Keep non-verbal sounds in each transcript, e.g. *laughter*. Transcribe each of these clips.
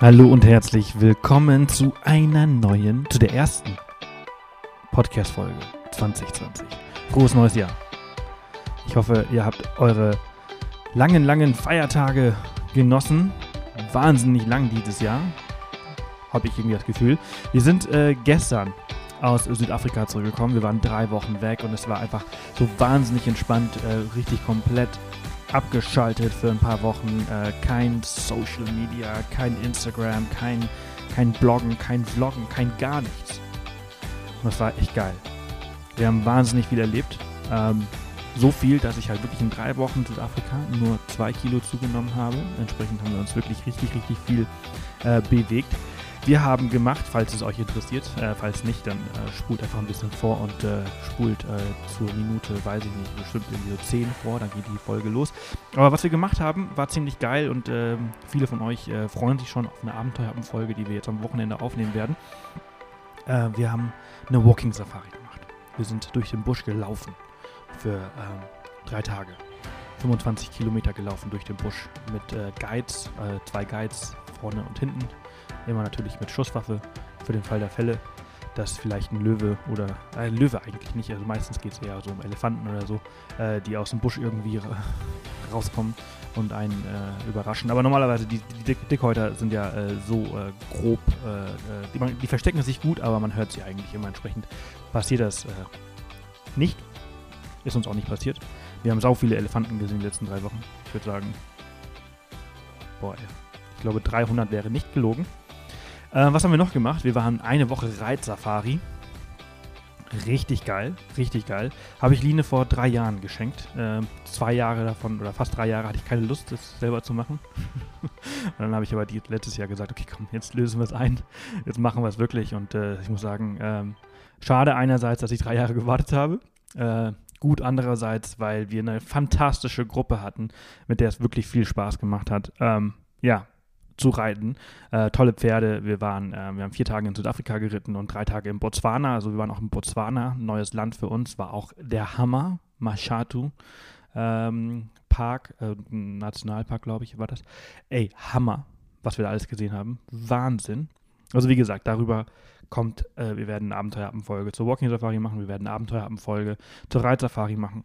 Hallo und herzlich willkommen zu einer neuen, zu der ersten Podcast-Folge 2020. Frohes neues Jahr. Ich hoffe, ihr habt eure langen, langen Feiertage genossen. Wahnsinnig lang dieses Jahr. Habe ich irgendwie das Gefühl. Wir sind äh, gestern aus Südafrika zurückgekommen. Wir waren drei Wochen weg und es war einfach so wahnsinnig entspannt, äh, richtig komplett abgeschaltet für ein paar Wochen. Äh, kein Social Media, kein Instagram, kein, kein Bloggen, kein Vloggen, kein gar nichts. Und das war echt geil. Wir haben wahnsinnig viel erlebt. Ähm, so viel, dass ich halt wirklich in drei Wochen Südafrika nur zwei Kilo zugenommen habe. Entsprechend haben wir uns wirklich richtig, richtig viel äh, bewegt. Wir haben gemacht, falls es euch interessiert, äh, falls nicht, dann äh, spult einfach ein bisschen vor und äh, spult äh, zur Minute, weiß ich nicht, bestimmt irgendwie so 10 vor, dann geht die Folge los. Aber was wir gemacht haben, war ziemlich geil und ähm, viele von euch äh, freuen sich schon auf eine Abenteuerfolge, die wir jetzt am Wochenende aufnehmen werden. Äh, wir haben eine Walking Safari gemacht. Wir sind durch den Busch gelaufen für ähm, drei Tage. 25 Kilometer gelaufen durch den Busch mit Guides, zwei Guides vorne und hinten Immer natürlich mit Schusswaffe für den Fall der Fälle, dass vielleicht ein Löwe oder äh, ein Löwe eigentlich nicht, also meistens geht es eher so um Elefanten oder so, äh, die aus dem Busch irgendwie *laughs* rauskommen und einen äh, überraschen. Aber normalerweise, die, die Dickhäuter sind ja äh, so äh, grob, äh, die, man, die, verstecken sich gut, aber man hört sie eigentlich immer entsprechend. Passiert das nicht. Ist uns auch nicht passiert. Wir haben sau viele Elefanten gesehen in den letzten drei Wochen. Ich würde sagen, boah, ich glaube 300 wäre nicht gelogen. Äh, was haben wir noch gemacht? Wir waren eine Woche Reitsafari. Richtig geil, richtig geil. Habe ich Line vor drei Jahren geschenkt. Äh, zwei Jahre davon, oder fast drei Jahre, hatte ich keine Lust, das selber zu machen. *laughs* und dann habe ich aber die, letztes Jahr gesagt, okay, komm, jetzt lösen wir es ein. Jetzt machen wir es wirklich. Und äh, ich muss sagen, ähm, schade einerseits, dass ich drei Jahre gewartet habe. Äh, gut andererseits, weil wir eine fantastische Gruppe hatten, mit der es wirklich viel Spaß gemacht hat. Ähm, ja, zu reiten. Äh, tolle Pferde. Wir waren, äh, wir haben vier Tage in Südafrika geritten und drei Tage in Botswana. Also wir waren auch in Botswana, neues Land für uns. War auch der Hammer, Mashatu ähm, Park, äh, Nationalpark, glaube ich, war das. Ey, Hammer, was wir da alles gesehen haben. Wahnsinn. Also wie gesagt, darüber kommt, äh, wir werden eine Abenteuerabendfolge zur Walking Safari machen, wir werden eine Abenteuerabendfolge zur Reitsafari machen.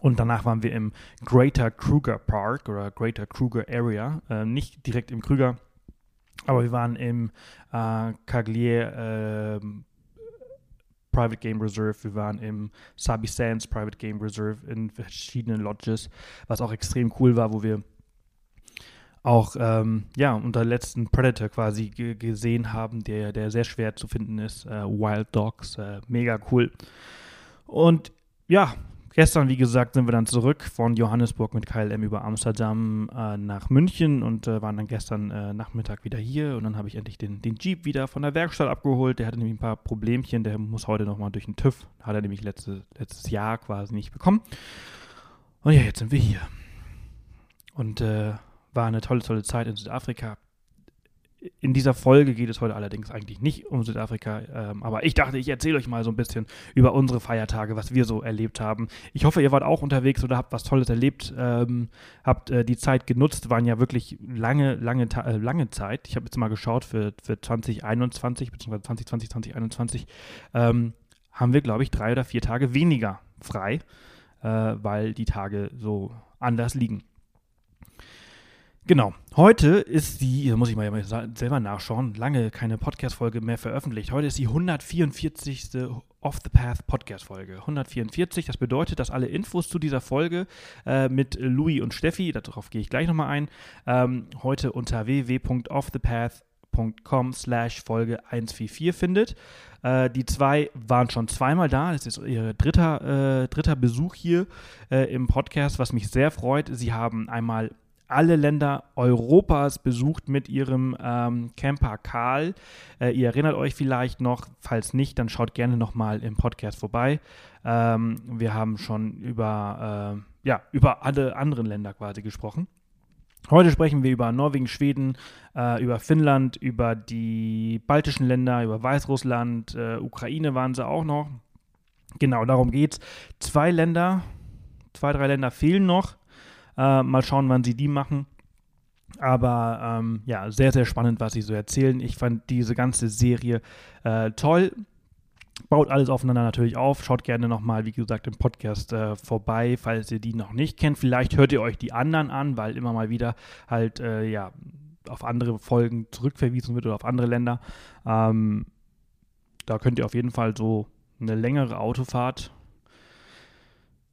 Und danach waren wir im Greater Kruger Park oder Greater Kruger Area. Äh, nicht direkt im Krüger, aber wir waren im äh, Caglier äh, Private Game Reserve, wir waren im Sabi Sands Private Game Reserve in verschiedenen Lodges, was auch extrem cool war, wo wir auch ähm, ja, unter letzten Predator quasi gesehen haben, der, der sehr schwer zu finden ist. Äh, Wild Dogs, äh, mega cool. Und ja, Gestern, wie gesagt, sind wir dann zurück von Johannesburg mit KLM über Amsterdam äh, nach München und äh, waren dann gestern äh, Nachmittag wieder hier. Und dann habe ich endlich den, den Jeep wieder von der Werkstatt abgeholt. Der hatte nämlich ein paar Problemchen. Der muss heute nochmal durch den TÜV. Hat er nämlich letzte, letztes Jahr quasi nicht bekommen. Und ja, jetzt sind wir hier. Und äh, war eine tolle, tolle Zeit in Südafrika. In dieser Folge geht es heute allerdings eigentlich nicht um Südafrika, ähm, aber ich dachte, ich erzähle euch mal so ein bisschen über unsere Feiertage, was wir so erlebt haben. Ich hoffe, ihr wart auch unterwegs oder habt was Tolles erlebt, ähm, habt äh, die Zeit genutzt, waren ja wirklich lange, lange, äh, lange Zeit. Ich habe jetzt mal geschaut für, für 2021 bzw. 2020, 2021 ähm, haben wir, glaube ich, drei oder vier Tage weniger frei, äh, weil die Tage so anders liegen. Genau. Heute ist die, muss ich mal selber nachschauen, lange keine Podcast-Folge mehr veröffentlicht. Heute ist die 144. Off the Path Podcast-Folge. 144, das bedeutet, dass alle Infos zu dieser Folge äh, mit Louis und Steffi, darauf gehe ich gleich nochmal ein, ähm, heute unter www.offthepath.com slash Folge 144 findet. Äh, die zwei waren schon zweimal da. Das ist ihr dritter, äh, dritter Besuch hier äh, im Podcast, was mich sehr freut. Sie haben einmal alle Länder Europas besucht mit ihrem ähm, Camper Karl. Äh, ihr erinnert euch vielleicht noch, falls nicht, dann schaut gerne nochmal im Podcast vorbei. Ähm, wir haben schon über, äh, ja, über alle anderen Länder quasi gesprochen. Heute sprechen wir über Norwegen, Schweden, äh, über Finnland, über die baltischen Länder, über Weißrussland, äh, Ukraine waren sie auch noch. Genau, darum geht's. Zwei Länder, zwei, drei Länder fehlen noch. Äh, mal schauen, wann sie die machen. Aber ähm, ja, sehr, sehr spannend, was sie so erzählen. Ich fand diese ganze Serie äh, toll. Baut alles aufeinander natürlich auf. Schaut gerne nochmal, wie gesagt, im Podcast äh, vorbei, falls ihr die noch nicht kennt. Vielleicht hört ihr euch die anderen an, weil immer mal wieder halt, äh, ja, auf andere Folgen zurückverwiesen wird oder auf andere Länder. Ähm, da könnt ihr auf jeden Fall so eine längere Autofahrt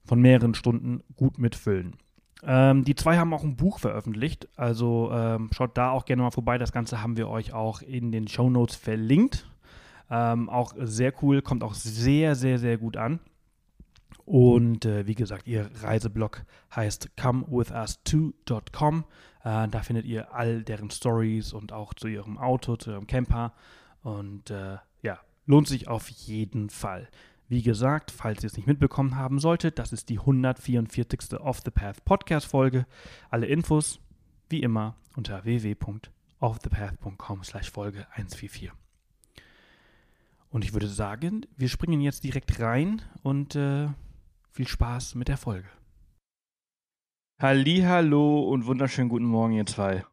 von mehreren Stunden gut mitfüllen. Ähm, die zwei haben auch ein Buch veröffentlicht, also ähm, schaut da auch gerne mal vorbei. Das Ganze haben wir euch auch in den Show Notes verlinkt. Ähm, auch sehr cool, kommt auch sehr, sehr, sehr gut an. Und äh, wie gesagt, ihr Reiseblog heißt comewithus2.com. Äh, da findet ihr all deren Stories und auch zu ihrem Auto, zu ihrem Camper. Und äh, ja, lohnt sich auf jeden Fall. Wie gesagt, falls ihr es nicht mitbekommen haben solltet, das ist die 144. Off the Path Podcast Folge. Alle Infos, wie immer, unter www.offthepath.com slash Folge 144. Und ich würde sagen, wir springen jetzt direkt rein und äh, viel Spaß mit der Folge. Hallo und wunderschönen guten Morgen, ihr zwei.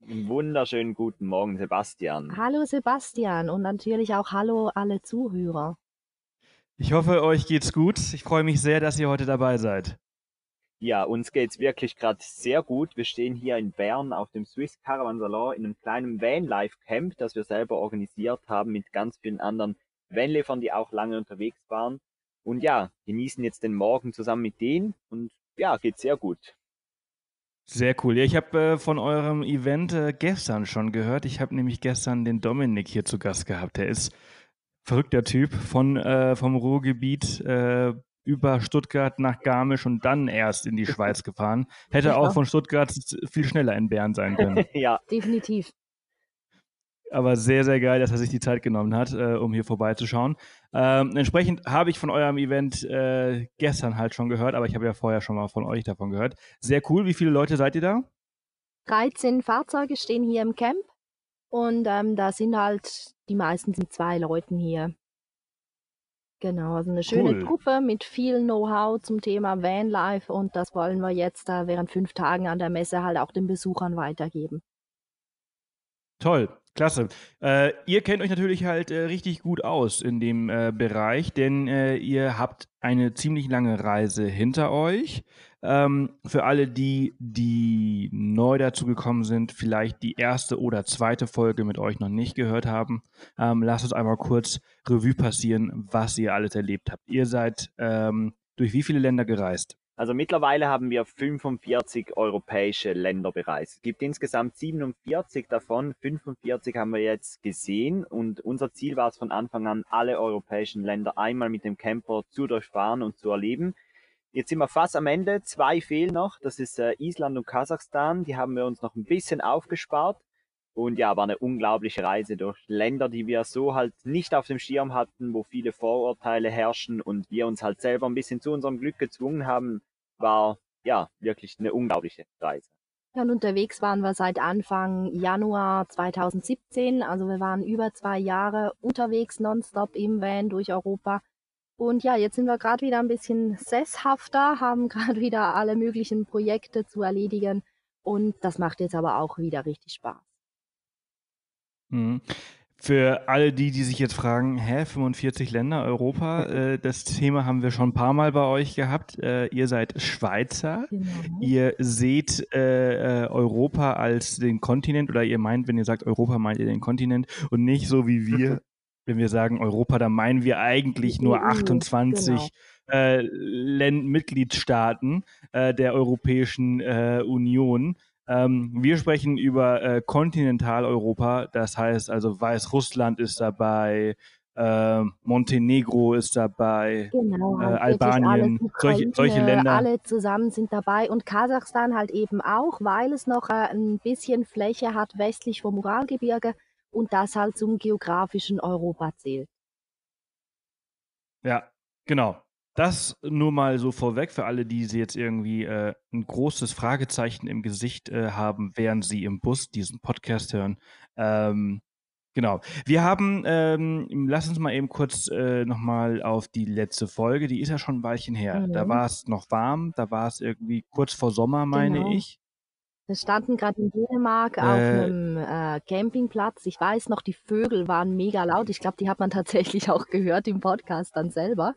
Wunderschönen guten Morgen, Sebastian. Hallo Sebastian und natürlich auch hallo alle Zuhörer. Ich hoffe, euch geht's gut. Ich freue mich sehr, dass ihr heute dabei seid. Ja, uns geht's wirklich gerade sehr gut. Wir stehen hier in Bern auf dem Swiss Caravan Salon in einem kleinen Vanlife Camp, das wir selber organisiert haben mit ganz vielen anderen Vanlifern, die auch lange unterwegs waren. Und ja, genießen jetzt den Morgen zusammen mit denen und ja, geht sehr gut. Sehr cool. Ja, ich habe äh, von eurem Event äh, gestern schon gehört. Ich habe nämlich gestern den Dominik hier zu Gast gehabt. Der ist verrückter Typ von äh, vom Ruhrgebiet äh, über Stuttgart nach Garmisch und dann erst in die *laughs* Schweiz gefahren. Hätte auch von Stuttgart viel schneller in Bern sein können. *laughs* ja, definitiv. Aber sehr, sehr geil, dass er sich die Zeit genommen hat, äh, um hier vorbeizuschauen. Ähm, entsprechend habe ich von eurem Event äh, gestern halt schon gehört, aber ich habe ja vorher schon mal von euch davon gehört. Sehr cool. Wie viele Leute seid ihr da? 13 Fahrzeuge stehen hier im Camp und ähm, da sind halt die meisten sind zwei Leuten hier. Genau, also eine schöne cool. Truppe mit viel Know-how zum Thema Vanlife und das wollen wir jetzt da während fünf Tagen an der Messe halt auch den Besuchern weitergeben. Toll, klasse. Äh, ihr kennt euch natürlich halt äh, richtig gut aus in dem äh, Bereich, denn äh, ihr habt eine ziemlich lange Reise hinter euch. Ähm, für alle, die, die neu dazu gekommen sind, vielleicht die erste oder zweite Folge mit euch noch nicht gehört haben, ähm, lasst uns einmal kurz Revue passieren, was ihr alles erlebt habt. Ihr seid ähm, durch wie viele Länder gereist? Also mittlerweile haben wir 45 europäische Länder bereist. Es gibt insgesamt 47 davon. 45 haben wir jetzt gesehen und unser Ziel war es von Anfang an, alle europäischen Länder einmal mit dem Camper zu durchfahren und zu erleben. Jetzt sind wir fast am Ende. Zwei fehlen noch. Das ist äh, Island und Kasachstan. Die haben wir uns noch ein bisschen aufgespart. Und ja, war eine unglaubliche Reise durch Länder, die wir so halt nicht auf dem Schirm hatten, wo viele Vorurteile herrschen und wir uns halt selber ein bisschen zu unserem Glück gezwungen haben, war ja wirklich eine unglaubliche Reise. Ja, und unterwegs waren wir seit Anfang Januar 2017. Also wir waren über zwei Jahre unterwegs, nonstop im Van durch Europa und ja, jetzt sind wir gerade wieder ein bisschen sesshafter, haben *laughs* gerade wieder alle möglichen Projekte zu erledigen. Und das macht jetzt aber auch wieder richtig Spaß. Mhm. Für alle die, die sich jetzt fragen, hä, 45 Länder, Europa, *laughs* äh, das Thema haben wir schon ein paar Mal bei euch gehabt. Äh, ihr seid Schweizer, genau. ihr seht äh, äh Europa als den Kontinent oder ihr meint, wenn ihr sagt Europa, meint ihr den Kontinent und nicht so wie wir *laughs* wenn wir sagen Europa, dann meinen wir eigentlich nur 28 genau. äh, Mitgliedstaaten äh, der Europäischen äh, Union. Ähm, wir sprechen über äh, Kontinentaleuropa, das heißt also Weißrussland ist dabei, äh, Montenegro ist dabei, genau, äh, Albanien, solche, solche, Länder. Alle zusammen sind dabei und Kasachstan halt eben auch, weil es noch ein bisschen Fläche hat westlich vom Uralgebirge und das halt zum geografischen Europa zählt. Ja, genau. Das nur mal so vorweg für alle, die jetzt irgendwie äh, ein großes Fragezeichen im Gesicht äh, haben, während sie im Bus diesen Podcast hören. Ähm, genau. Wir haben, ähm, lass uns mal eben kurz äh, nochmal auf die letzte Folge, die ist ja schon ein Weilchen her. Mhm. Da war es noch warm, da war es irgendwie kurz vor Sommer, meine genau. ich. Wir standen gerade in Dänemark auf Äh, einem äh, Campingplatz. Ich weiß noch, die Vögel waren mega laut. Ich glaube, die hat man *laughs* tatsächlich auch gehört im Podcast dann selber.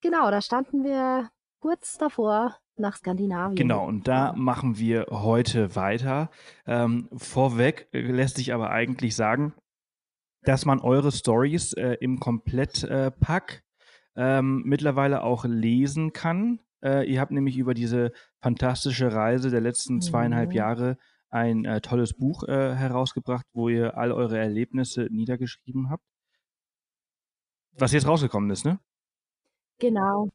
Genau, da standen wir kurz davor, nach Skandinavien. Genau, und da machen wir heute weiter. Ähm, vorweg äh, lässt sich aber eigentlich sagen, dass man eure Stories äh, im Komplettpack ähm, mittlerweile auch lesen kann. Äh, ihr habt nämlich über diese fantastische Reise der letzten zweieinhalb Mhm. Jahre ein äh, tolles Buch äh, herausgebracht, wo ihr all eure Erlebnisse niedergeschrieben habt. Was jetzt rausgekommen ist, ne? Genau.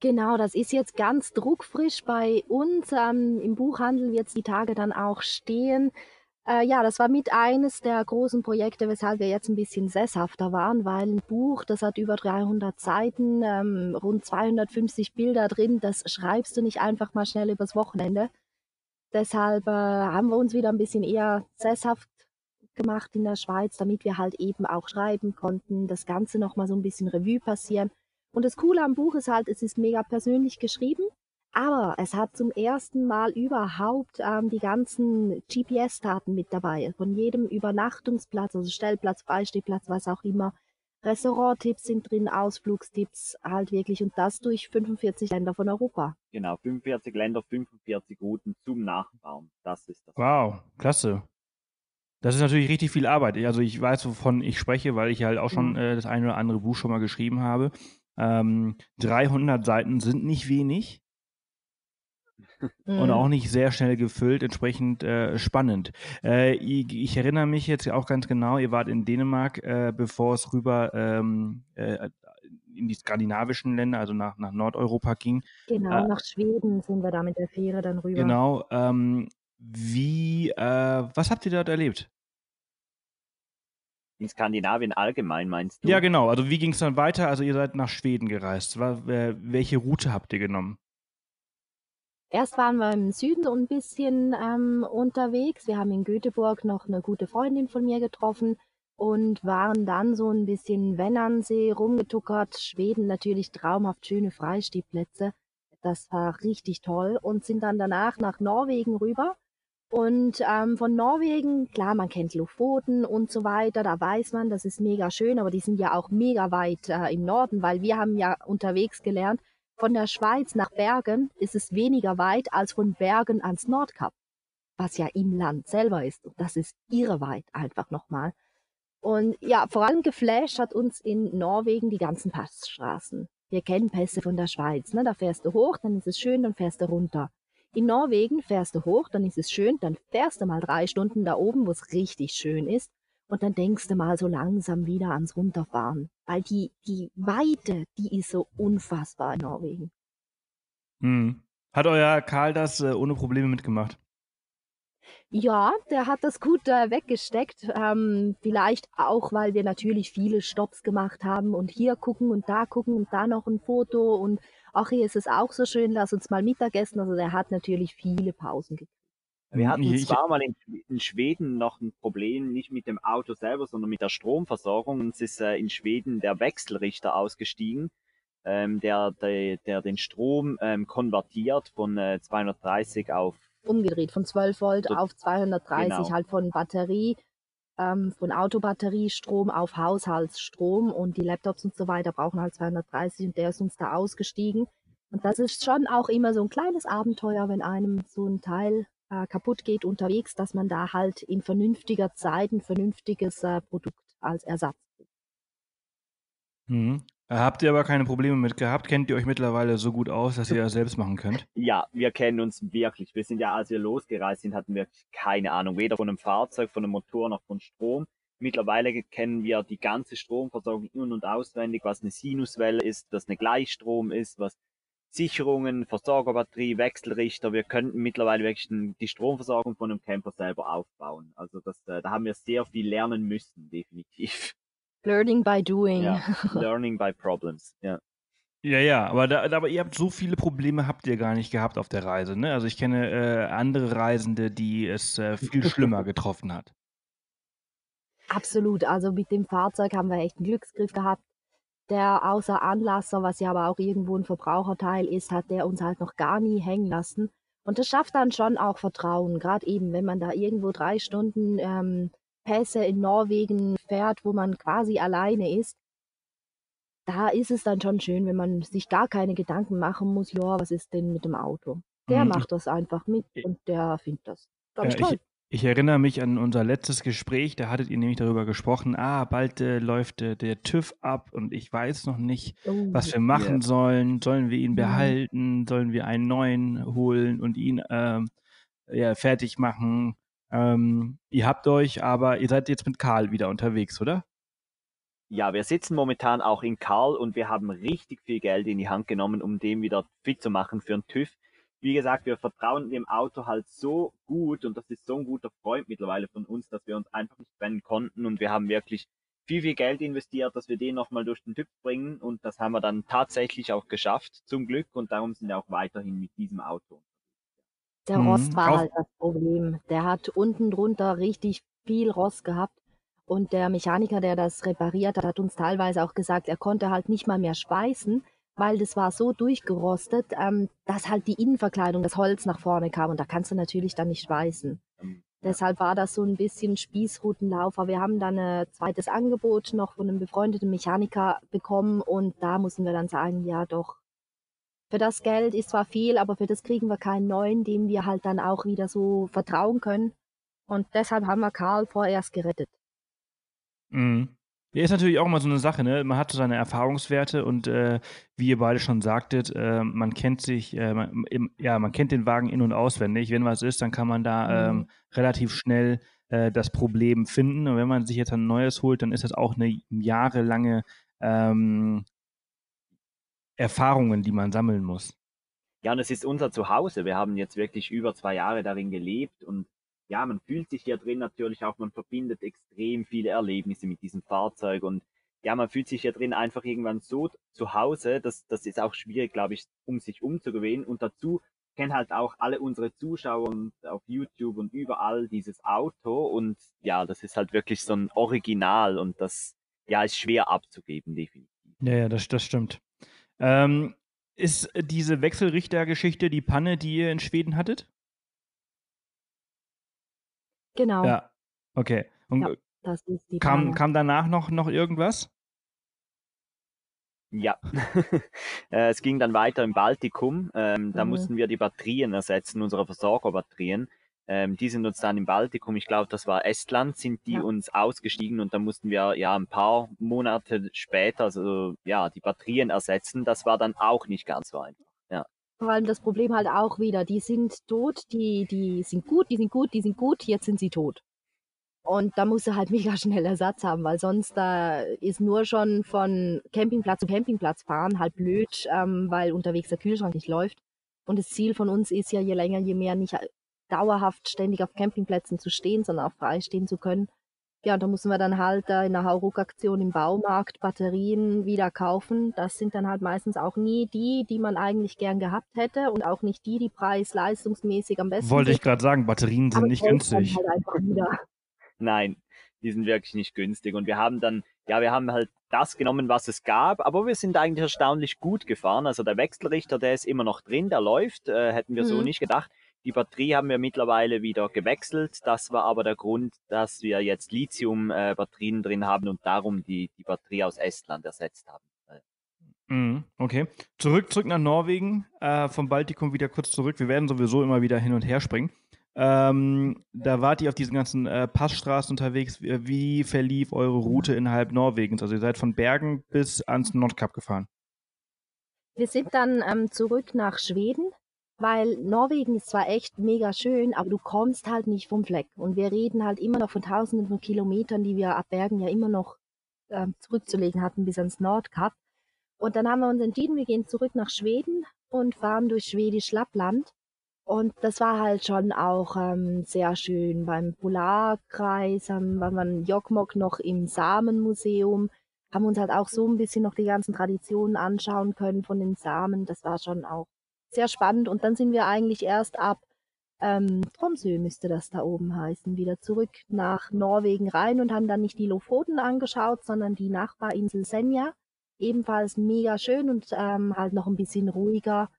Genau, das ist jetzt ganz druckfrisch bei uns. Ähm, Im Buchhandel wird es die Tage dann auch stehen. Äh, ja, das war mit eines der großen Projekte, weshalb wir jetzt ein bisschen sesshafter waren, weil ein Buch, das hat über 300 Seiten, ähm, rund 250 Bilder drin, das schreibst du nicht einfach mal schnell übers Wochenende. Deshalb äh, haben wir uns wieder ein bisschen eher sesshaft gemacht in der Schweiz, damit wir halt eben auch schreiben konnten, das Ganze nochmal so ein bisschen Revue passieren. Und das Coole am Buch ist halt, es ist mega persönlich geschrieben, aber es hat zum ersten Mal überhaupt ähm, die ganzen GPS-Daten mit dabei. Von jedem Übernachtungsplatz, also Stellplatz, Freistehplatz, was auch immer. Restauranttipps sind drin, Ausflugstipps halt wirklich und das durch 45 Länder von Europa. Genau, 45 Länder, 45 Routen zum Nachbauen. Das ist das. Wow, klasse. Das ist natürlich richtig viel Arbeit. Also ich weiß, wovon ich spreche, weil ich halt auch schon Mhm. äh, das eine oder andere Buch schon mal geschrieben habe. Ähm, 300 Seiten sind nicht wenig und Mhm. auch nicht sehr schnell gefüllt, entsprechend äh, spannend. Äh, ich, ich erinnere mich jetzt auch ganz genau, ihr wart in Dänemark, äh, bevor es rüber ähm, äh, in die skandinavischen Länder, also nach, nach Nordeuropa ging. Genau, Äh, nach Schweden sind wir da mit der Fähre dann rüber. Genau. Ähm, wie, äh, was habt ihr dort erlebt? In Skandinavien allgemein meinst du? Ja, genau. Also wie ging es dann weiter? Also ihr seid nach Schweden gereist. War, welche Route habt ihr genommen? Erst waren wir im Süden ein bisschen ähm, unterwegs. Wir haben in Göteborg noch eine gute Freundin von mir getroffen und waren dann so ein bisschen Wennernsee rumgetuckert. Schweden natürlich traumhaft schöne Freistehplätze. Das war richtig toll und sind dann danach nach Norwegen rüber. Und ähm, von Norwegen, klar, man kennt Lofoten und so weiter, da weiß man, das ist mega schön, aber die sind ja auch mega weit äh, im Norden, weil wir haben ja unterwegs gelernt, von der Schweiz nach Bergen ist es weniger weit als von Bergen ans Nordkap, was ja im Land selber ist. Und das ist irre weit einfach nochmal. Und ja, vor allem geflasht hat uns in Norwegen die ganzen Passstraßen. Wir kennen Pässe von der Schweiz. Ne? Da fährst du hoch, dann ist es schön, dann fährst du runter. In Norwegen fährst du hoch, dann ist es schön, dann fährst du mal drei Stunden da oben, wo es richtig schön ist. Und dann denkst du mal so langsam wieder ans Runterfahren. Weil die, die Weite, die ist so unfassbar in Norwegen. Hm. Hat euer Karl das äh, ohne Probleme mitgemacht? Ja, der hat das gut äh, weggesteckt. Ähm, vielleicht auch, weil wir natürlich viele Stops gemacht haben und hier gucken und da gucken und da noch ein Foto und ach, hier ist es auch so schön, lass uns mal Mittagessen. Also der hat natürlich viele Pausen gekriegt. Wir hatten Ich- zwar mal in, in Schweden noch ein Problem, nicht mit dem Auto selber, sondern mit der Stromversorgung. Uns ist äh, in Schweden der Wechselrichter ausgestiegen, ähm, der, der, der den Strom ähm, konvertiert von äh, 230 auf Umgedreht von 12 Volt So- auf 230, genau. halt von Batterie, ähm, von Autobatteriestrom auf Haushaltsstrom und die Laptops und so weiter brauchen halt 230 und der ist uns da ausgestiegen. Und das ist schon auch immer so ein kleines Abenteuer, wenn einem so ein Teil äh, kaputt geht unterwegs, dass man da halt in vernünftiger Zeit ein vernünftiges äh, Produkt als Ersatz kriegt. Hm. Habt ihr aber keine Probleme mit gehabt? Kennt ihr euch mittlerweile so gut aus, dass ihr das selbst machen könnt? Ja, wir kennen uns wirklich. Wir sind ja, als wir losgereist sind, hatten wir keine Ahnung, weder von einem Fahrzeug, von einem Motor noch von Strom. Mittlerweile kennen wir die ganze Stromversorgung in- und auswendig, was eine Sinuswelle ist, was eine Gleichstrom ist, was Sicherungen, Versorgerbatterie, Wechselrichter. Wir könnten mittlerweile wirklich die Stromversorgung von einem Camper selber aufbauen. Also das, äh, da haben wir sehr viel lernen müssen, definitiv. Learning by doing. Ja. *laughs* Learning by problems. Ja. Ja, ja, aber, da, aber ihr habt so viele Probleme habt ihr gar nicht gehabt auf der Reise, ne? Also ich kenne äh, andere Reisende, die es äh, viel *laughs* schlimmer getroffen hat. Absolut. Also mit dem Fahrzeug haben wir echt einen Glücksgriff gehabt. Der außer Anlasser, was ja aber auch irgendwo ein Verbraucherteil ist, hat der uns halt noch gar nie hängen lassen. Und das schafft dann schon auch Vertrauen, gerade eben, wenn man da irgendwo drei Stunden ähm, Pässe in Norwegen fährt, wo man quasi alleine ist. Da ist es dann schon schön, wenn man sich gar keine Gedanken machen muss, ja, was ist denn mit dem Auto? Der Mhm. macht das einfach mit und der findet das ganz Ja, toll. ich, ich erinnere mich an unser letztes Gespräch, da hattet ihr nämlich darüber gesprochen, ah, bald äh, läuft äh, der TÜV ab und ich weiß noch nicht, Oh, was wir machen sollen. Sollen wir ihn Mhm. behalten? Sollen wir einen neuen holen und ihn ähm, ja, fertig machen? Ähm, ihr habt euch, aber ihr seid jetzt mit Karl wieder unterwegs, oder? Ja, wir sitzen momentan auch in Karl und wir haben richtig viel Geld in die Hand genommen, um den wieder fit zu machen für den TÜV. Wie gesagt, wir vertrauen dem Auto halt so gut und das ist so ein guter Freund mittlerweile von uns, dass wir uns einfach nicht trennen konnten und wir haben wirklich viel, viel Geld investiert, dass wir den nochmal durch den TÜV bringen und das haben wir dann tatsächlich auch geschafft, zum Glück und darum sind wir auch weiterhin mit diesem Auto. Der Mhm. Rost war Auch- halt das Problem. Der hat unten drunter richtig viel Rost gehabt. Und der Mechaniker, der das repariert hat, hat uns teilweise auch gesagt, er konnte halt nicht mal mehr schweißen, weil das war so durchgerostet, ähm, dass halt die Innenverkleidung, das Holz nach vorne kam. Und da kannst du natürlich dann nicht schweißen. Ähm, Deshalb war das so ein bisschen Spießrutenlauf. Aber wir haben dann ein zweites Angebot noch von einem befreundeten Mechaniker bekommen. Und da mussten wir dann sagen, ja doch, für das Geld ist zwar viel, aber für das kriegen wir keinen neuen, dem wir halt dann auch wieder so vertrauen können. Und deshalb haben wir Karl vorerst gerettet. Mhm. Ja, ist natürlich auch immer so eine Sache, ne? Man hat so seine Erfahrungswerte und äh, wie ihr beide schon sagtet, äh, man kennt sich, äh, man, im, ja, man kennt den Wagen in- und auswendig. Wenn was ist, dann kann man da Mhm. ähm, relativ schnell äh, das Problem finden. Und wenn man sich jetzt ein neues holt, dann ist das auch eine jahrelange ähm, Erfahrungen, die man sammeln muss. Ja, und es ist unser Zuhause. Wir haben jetzt wirklich über zwei Jahre darin gelebt und ja, man fühlt sich hier drin natürlich auch, man verbindet extrem viele Erlebnisse mit diesem Fahrzeug und ja, man fühlt sich hier drin einfach irgendwann so zu Hause, dass das ist auch schwierig, glaube ich, um sich umzugewöhnen und dazu kennen halt auch alle unsere Zuschauer und auf YouTube und überall dieses Auto und ja, das ist halt wirklich so ein Original und das ja ist schwer abzugeben, definitiv. Ja, ja, das, das stimmt. Ähm, ist diese Wechselrichtergeschichte die Panne, die ihr in Schweden hattet? Genau, Ja. Okay. Und Ja, das ist die kam, kam danach noch, noch irgendwas? Ja, *laughs* Äh, es ging dann weiter im Baltikum. Ähm, da Mhm. mussten wir die Batterien ersetzen, unsere Versorgerbatterien. Ähm, die sind uns dann im Baltikum, ich glaube, das war Estland, sind die Ja. uns ausgestiegen und dann mussten wir ja ein paar Monate später, also ja, die Batterien ersetzen. Das war dann auch nicht ganz so einfach. Vor allem das Problem halt auch wieder, die sind tot, die, die sind gut, die sind gut, die sind gut, jetzt sind sie tot. Und da musst du halt *laughs* mega schnell Ersatz haben, weil sonst da ist nur schon von Campingplatz zu Campingplatz fahren halt blöd, ähm, weil unterwegs der Kühlschrank nicht läuft. Und das Ziel von uns ist ja je länger, je mehr nicht dauerhaft ständig auf Campingplätzen zu stehen, sondern auch frei stehen zu können. Ja, und da müssen wir dann halt äh, in der Hauruck-Aktion im Baumarkt Batterien wieder kaufen. Das sind dann halt meistens auch nie die, die man eigentlich gern gehabt hätte und auch nicht die, die preis-leistungsmäßig am besten Wollte ich sind. gerade sagen, Batterien sind Aber nicht günstig. Halt nein, die sind wirklich nicht günstig. Und wir haben dann, ja, wir haben halt das genommen, was es gab, aber wir sind eigentlich erstaunlich gut gefahren. Also der Wechselrichter, der ist immer noch drin, der läuft, äh, hätten wir so Mhm. nicht gedacht. Die Batterie haben wir mittlerweile wieder gewechselt. Das war aber der Grund, dass wir jetzt Lithium-Batterien drin haben und darum die, die Batterie aus Estland ersetzt haben. Mhm, okay. Zurück, zurück nach Norwegen, äh, vom Baltikum wieder kurz zurück. Wir werden sowieso immer wieder hin und her springen. Ähm, da wart ihr auf diesen ganzen äh, Passstraßen unterwegs. Wie, wie verlief eure Route innerhalb Norwegens? Also ihr seid von Bergen bis ans Nordkap gefahren. Wir sind dann ähm, zurück nach Schweden, weil Norwegen ist zwar echt mega schön, aber du kommst halt nicht vom Fleck. Und wir reden halt immer noch von tausenden von Kilometern, die wir ab Bergen ja immer noch ähm, zurückzulegen hatten bis ans Nordkap. Und dann haben wir uns entschieden, wir gehen zurück nach Schweden und fahren durch Schwedisch Lappland. Und das war halt schon auch ähm, sehr schön. Beim Polarkreis ähm, waren wir in Jokkmokk noch im Samenmuseum, haben uns halt auch so ein bisschen noch die ganzen Traditionen anschauen können von den Samen. Das war schon auch sehr spannend. Und dann sind wir eigentlich erst ab ähm, Tromsø, müsste das da oben heißen, wieder zurück nach Norwegen rein und haben dann nicht die Lofoten angeschaut, sondern die Nachbarinsel Senja. Ebenfalls mega schön und ähm, halt noch ein bisschen ruhiger.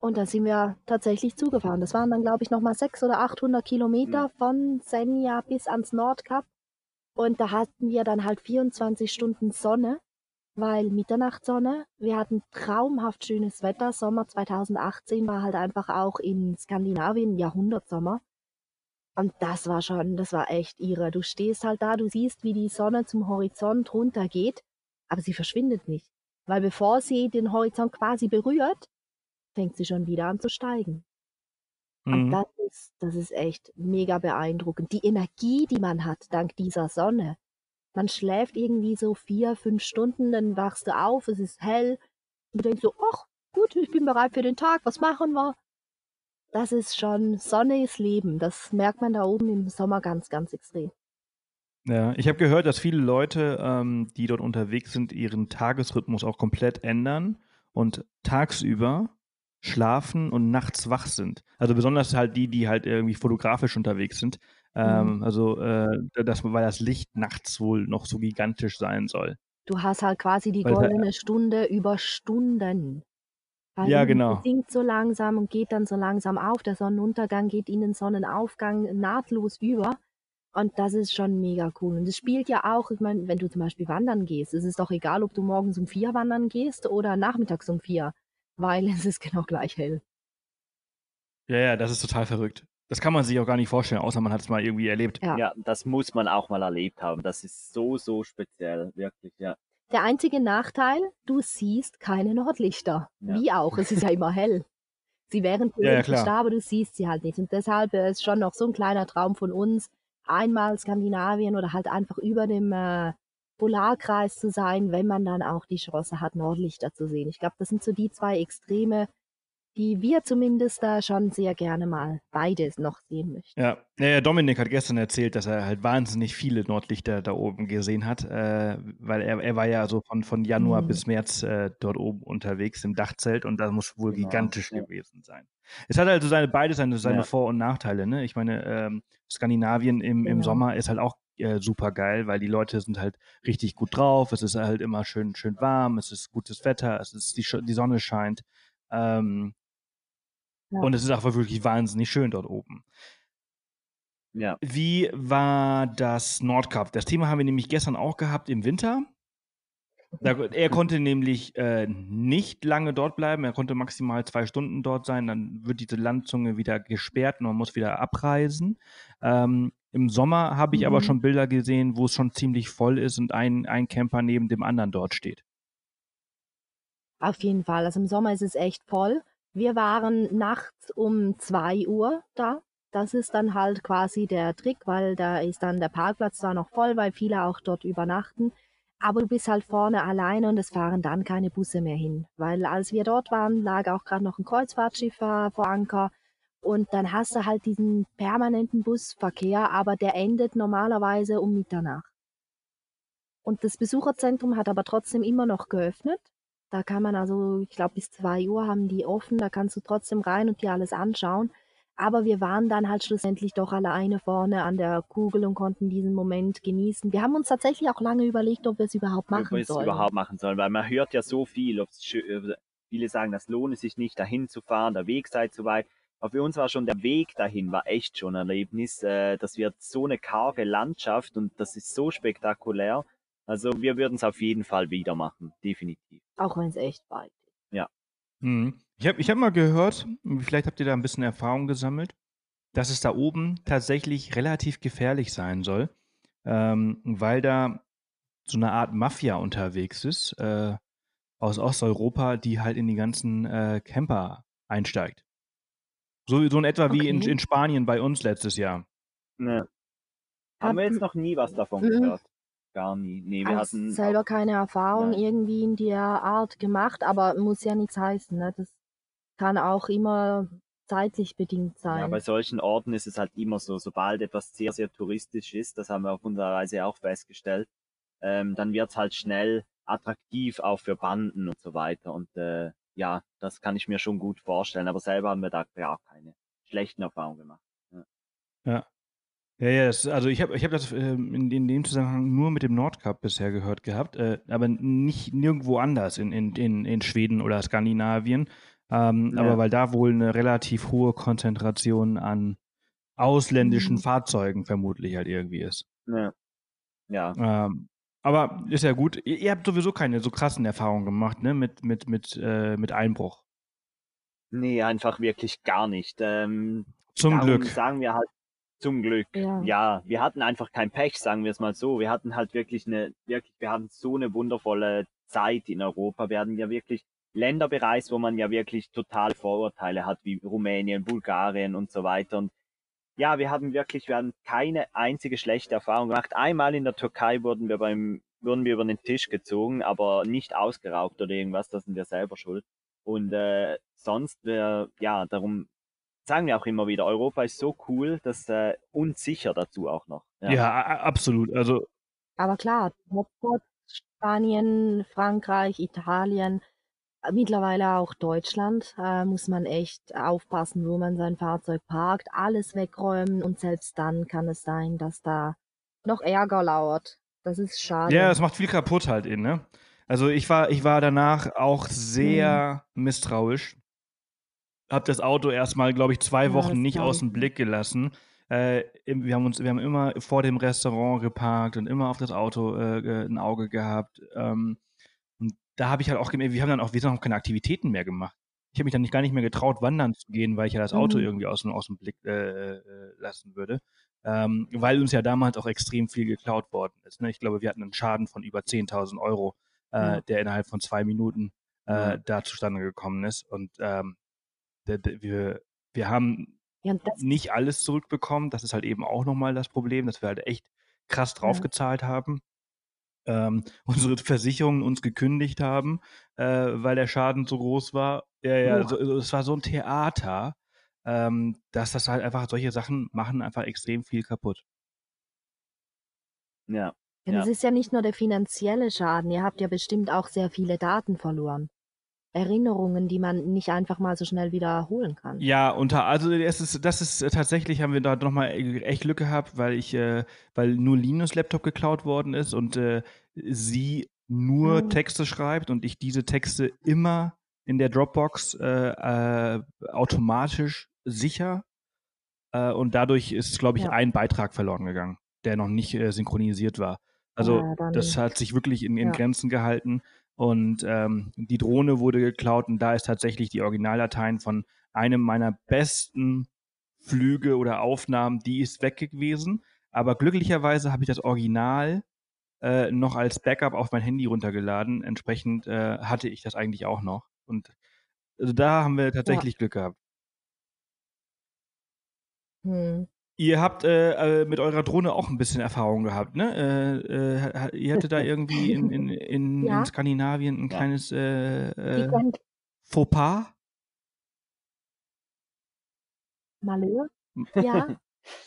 Und da sind wir tatsächlich zugefahren. Das waren dann, glaube ich, nochmal 600 oder 800 Kilometer Mhm. von Senja bis ans Nordkap. Und da hatten wir dann halt 24 Stunden Sonne, weil Mitternachtssonne. Wir hatten traumhaft schönes Wetter. Sommer 2018 war halt einfach auch in Skandinavien Jahrhundertsommer. Und das war schon, das war echt irre. Du stehst halt da, du siehst, wie die Sonne zum Horizont runtergeht, aber sie verschwindet nicht. Weil bevor sie den Horizont quasi berührt, fängt sie schon wieder an zu steigen. Und Mhm. das ist, das ist echt mega beeindruckend. Die Energie, die man hat dank dieser Sonne. Man schläft irgendwie so vier, fünf Stunden, dann wachst du auf, es ist hell. Und du denkst so, ach, gut, ich bin bereit für den Tag, was machen wir? Das ist schon Sonne ist Leben. Das merkt man da oben im Sommer ganz, ganz extrem. Ja, ich habe gehört, dass viele Leute, ähm, die dort unterwegs sind, ihren Tagesrhythmus auch komplett ändern und tagsüber schlafen und nachts wach sind. Also besonders halt die, die halt irgendwie fotografisch unterwegs sind. Ähm, Also äh, das, weil das Licht nachts wohl noch so gigantisch sein soll. Du hast halt quasi die Weil da- goldene Stunde über Stunden. Weil Ja, genau. sinkt so langsam und geht dann so langsam auf. Der Sonnenuntergang geht in den Sonnenaufgang nahtlos über. Und das ist schon mega cool. Und es spielt ja auch, ich meine, wenn du zum Beispiel wandern gehst, es ist doch egal, ob du morgens um vier wandern gehst oder nachmittags um vier, weil *laughs* es ist genau gleich hell. Ja, ja, das ist total verrückt. Das kann man sich auch gar nicht vorstellen, außer man hat es mal irgendwie erlebt. Ja. Ja, das muss man auch mal erlebt haben. Das ist so, so speziell, wirklich, ja. Der einzige Nachteil, du siehst keine Nordlichter. Ja. Wie auch, es ist ja immer hell. Sie wären Ja, ja, theoretisch klar. da, aber du siehst sie halt nicht. Und deshalb äh, ist schon noch so ein kleiner Traum von uns, einmal Skandinavien oder halt einfach über dem äh, Polarkreis zu sein, wenn man dann auch die Chance hat, Nordlichter zu sehen. Ich glaube, das sind so die zwei Extreme, die wir zumindest da schon sehr gerne mal beides noch sehen möchten. Ja, ja, Dominik hat gestern erzählt, dass er halt wahnsinnig viele Nordlichter da oben gesehen hat, äh, weil er, er war ja so von, von Januar Mhm. bis März äh, dort oben unterwegs im Dachzelt und das muss wohl Genau, gigantisch ja. gewesen sein. Es hat also seine, beide seine, seine Ja. Vor- und Nachteile. Ne? Ich meine, ähm, Skandinavien im, im Genau. Sommer ist halt auch äh, super geil, weil die Leute sind halt richtig gut drauf, es ist halt immer schön, schön warm, es ist gutes Wetter, es ist die, die Sonne scheint. Ähm, Ja. Und es ist auch wirklich wahnsinnig schön dort oben. Ja, Wie war das Nordkap? Das Thema haben wir nämlich gestern auch gehabt im Winter. Da, er *laughs* konnte nämlich äh, nicht lange dort bleiben. Er konnte maximal zwei Stunden dort sein. Dann wird diese Landzunge wieder gesperrt und man muss wieder abreisen. Ähm, Im Sommer habe ich aber Mhm. schon Bilder gesehen, wo es schon ziemlich voll ist und ein, ein Camper neben dem anderen dort steht. Auf jeden Fall. Also im Sommer ist es echt voll. Wir waren nachts um 2 Uhr da. Das ist dann halt quasi der Trick, weil da ist dann der Parkplatz zwar noch voll, weil viele auch dort übernachten. Aber du bist halt vorne alleine und es fahren dann keine Busse mehr hin. Weil als wir dort waren, lag auch gerade noch ein Kreuzfahrtschiff äh, vor Anker. Und dann hast du halt diesen permanenten Busverkehr, aber der endet normalerweise um Mitternacht. Und das Besucherzentrum hat aber trotzdem immer noch geöffnet. Da kann man also, ich glaube, bis zwei Uhr haben die offen, da kannst du trotzdem rein und dir alles anschauen. Aber wir waren dann halt schlussendlich doch alleine vorne an der Kugel und konnten diesen Moment genießen. Wir haben uns tatsächlich auch lange überlegt, ob wir es überhaupt ob machen wir es sollen. überhaupt machen sollen, weil man hört ja so viel. äh, Viele sagen, das lohnt es sich nicht, dahin zu fahren, der Weg sei zu weit. Aber für uns war schon der Weg dahin, war echt schon ein Erlebnis. Äh, Das wird so eine karge Landschaft und das ist so spektakulär. Also wir würden es auf jeden Fall wieder machen, definitiv. Auch wenn es echt weit ist. Mhm. Ich habe ich hab mal gehört, vielleicht habt ihr da ein bisschen Erfahrung gesammelt, dass es da oben tatsächlich relativ gefährlich sein soll, ähm, weil da so eine Art Mafia unterwegs ist äh, aus Osteuropa, die halt in die ganzen äh, Camper einsteigt. So, so in etwa wie in, Okay. in Spanien bei uns letztes Jahr. Ne. Haben wir jetzt noch nie was davon Mhm. gehört? Gar nie. Nee, wir Ich hatten selber keine Erfahrung Nein. irgendwie in der Art gemacht, aber muss ja nichts heißen. Ne? Das kann auch immer zeitlich bedingt Ja, sein. bei solchen Orten ist es halt immer so, sobald etwas sehr, sehr touristisch ist, das haben wir auf unserer Reise auch festgestellt, ähm, dann wird es halt schnell attraktiv auch für Banden und so weiter. Und äh, ja, das kann ich mir schon gut vorstellen. Aber selber haben wir da gar keine schlechten Erfahrungen gemacht. Ja. Ja, ja, das, also ich habe ich hab das ähm, in, in dem Zusammenhang nur mit dem Nordkap bisher gehört gehabt, äh, aber nicht nirgendwo anders in, in, in, in Schweden oder Skandinavien. Ähm, Ja. Aber weil da wohl eine relativ hohe Konzentration an ausländischen Mhm. Fahrzeugen vermutlich halt irgendwie ist. Ja. Ja. Ähm, aber ist ja gut. Ihr, ihr habt sowieso keine so krassen Erfahrungen gemacht, ne? Mit, mit, mit, äh, mit Einbruch. Nee, einfach wirklich gar nicht. Ähm, Zum Glück. sagen wir halt zum Glück. Ja. Ja. wir hatten einfach kein Pech, sagen wir es mal so. Wir hatten halt wirklich eine, wirklich, wir hatten so eine wundervolle Zeit in Europa. Wir hatten ja wirklich Länder bereist, wo man ja wirklich total Vorurteile hat, wie Rumänien, Bulgarien und so weiter. Und ja, wir haben wirklich, wir haben keine einzige schlechte Erfahrung gemacht. Einmal in der Türkei wurden wir beim, wurden wir über den Tisch gezogen, aber nicht ausgeraubt oder irgendwas, da sind wir selber schuld. Und äh, sonst, wir, ja, darum sagen wir auch immer wieder, Europa ist so cool, dass äh, und sicher dazu auch noch. Ja, a- a- absolut. Also, Aber klar, Hotspots, Spanien, Frankreich, Italien, äh, mittlerweile auch Deutschland, äh, muss man echt aufpassen, wo man sein Fahrzeug parkt, alles wegräumen und selbst dann kann es sein, dass da noch Ärger lauert. Das ist schade. ja, es macht viel kaputt halt in, ne? Also ich war, ich war danach auch sehr misstrauisch. Hab das Auto erstmal, glaube ich, zwei Ja, Wochen das nicht aus dem Blick gelassen. Äh, wir haben uns, wir haben immer vor dem Restaurant geparkt und immer auf das Auto äh, ge- ein Auge gehabt. Ähm, und da habe ich halt auch gemerkt, wir haben dann auch, wir haben auch keine Aktivitäten mehr gemacht. Ich habe mich dann nicht, gar nicht mehr getraut, wandern zu gehen, weil ich ja das Auto Mhm. irgendwie aus, dem- aus dem Blick äh, äh, lassen würde. Ähm, weil uns ja damals auch extrem viel geklaut worden ist. Ne? Ich glaube, wir hatten einen Schaden von über 10.000 Euro, äh, Ja. der innerhalb von zwei Minuten äh, Ja. da zustande gekommen ist. Und ähm, der, der, wir, wir haben Ja, nicht alles zurückbekommen. Das ist halt eben auch nochmal das Problem, dass wir halt echt krass draufgezahlt haben. Ähm, *laughs* unsere Versicherungen uns gekündigt haben, äh, weil der Schaden so groß war. Ja, ja, Uah. so, es war so ein Theater, ähm, dass das halt einfach solche Sachen machen einfach extrem viel kaputt. Ja. ja, ja. das ist ja nicht nur der finanzielle Schaden, ihr habt ja bestimmt auch sehr viele Daten verloren. Erinnerungen, die man nicht einfach mal so schnell wiederholen kann. Ja, unter, also es ist, das ist äh, tatsächlich, haben wir da nochmal echt Glück gehabt, weil ich, äh, weil nur Linus Laptop geklaut worden ist und äh, sie nur Oh. Texte schreibt und ich diese Texte immer in der Dropbox äh, äh, automatisch sicher äh, und dadurch ist, glaube ich, Ja. ein Beitrag verloren gegangen, der noch nicht äh, synchronisiert war. Also Ja, dann- das hat sich wirklich in, in Ja. Grenzen gehalten und ähm, die Drohne wurde geklaut und da ist tatsächlich die Originaldateien von einem meiner besten Flüge oder Aufnahmen, die ist weg gewesen. Aber glücklicherweise habe ich das Original äh, noch als Backup auf mein Handy runtergeladen. Entsprechend äh, hatte ich das eigentlich auch noch. Und also da haben wir tatsächlich Glück gehabt. Hm. Ihr habt äh, äh, mit eurer Drohne auch ein bisschen Erfahrung gehabt, ne? Äh, äh, ihr hattet da *laughs* irgendwie in, in, in, Ja. in Skandinavien ein Ja. kleines äh, äh, Fauxpas. Malheur. *laughs* Ja,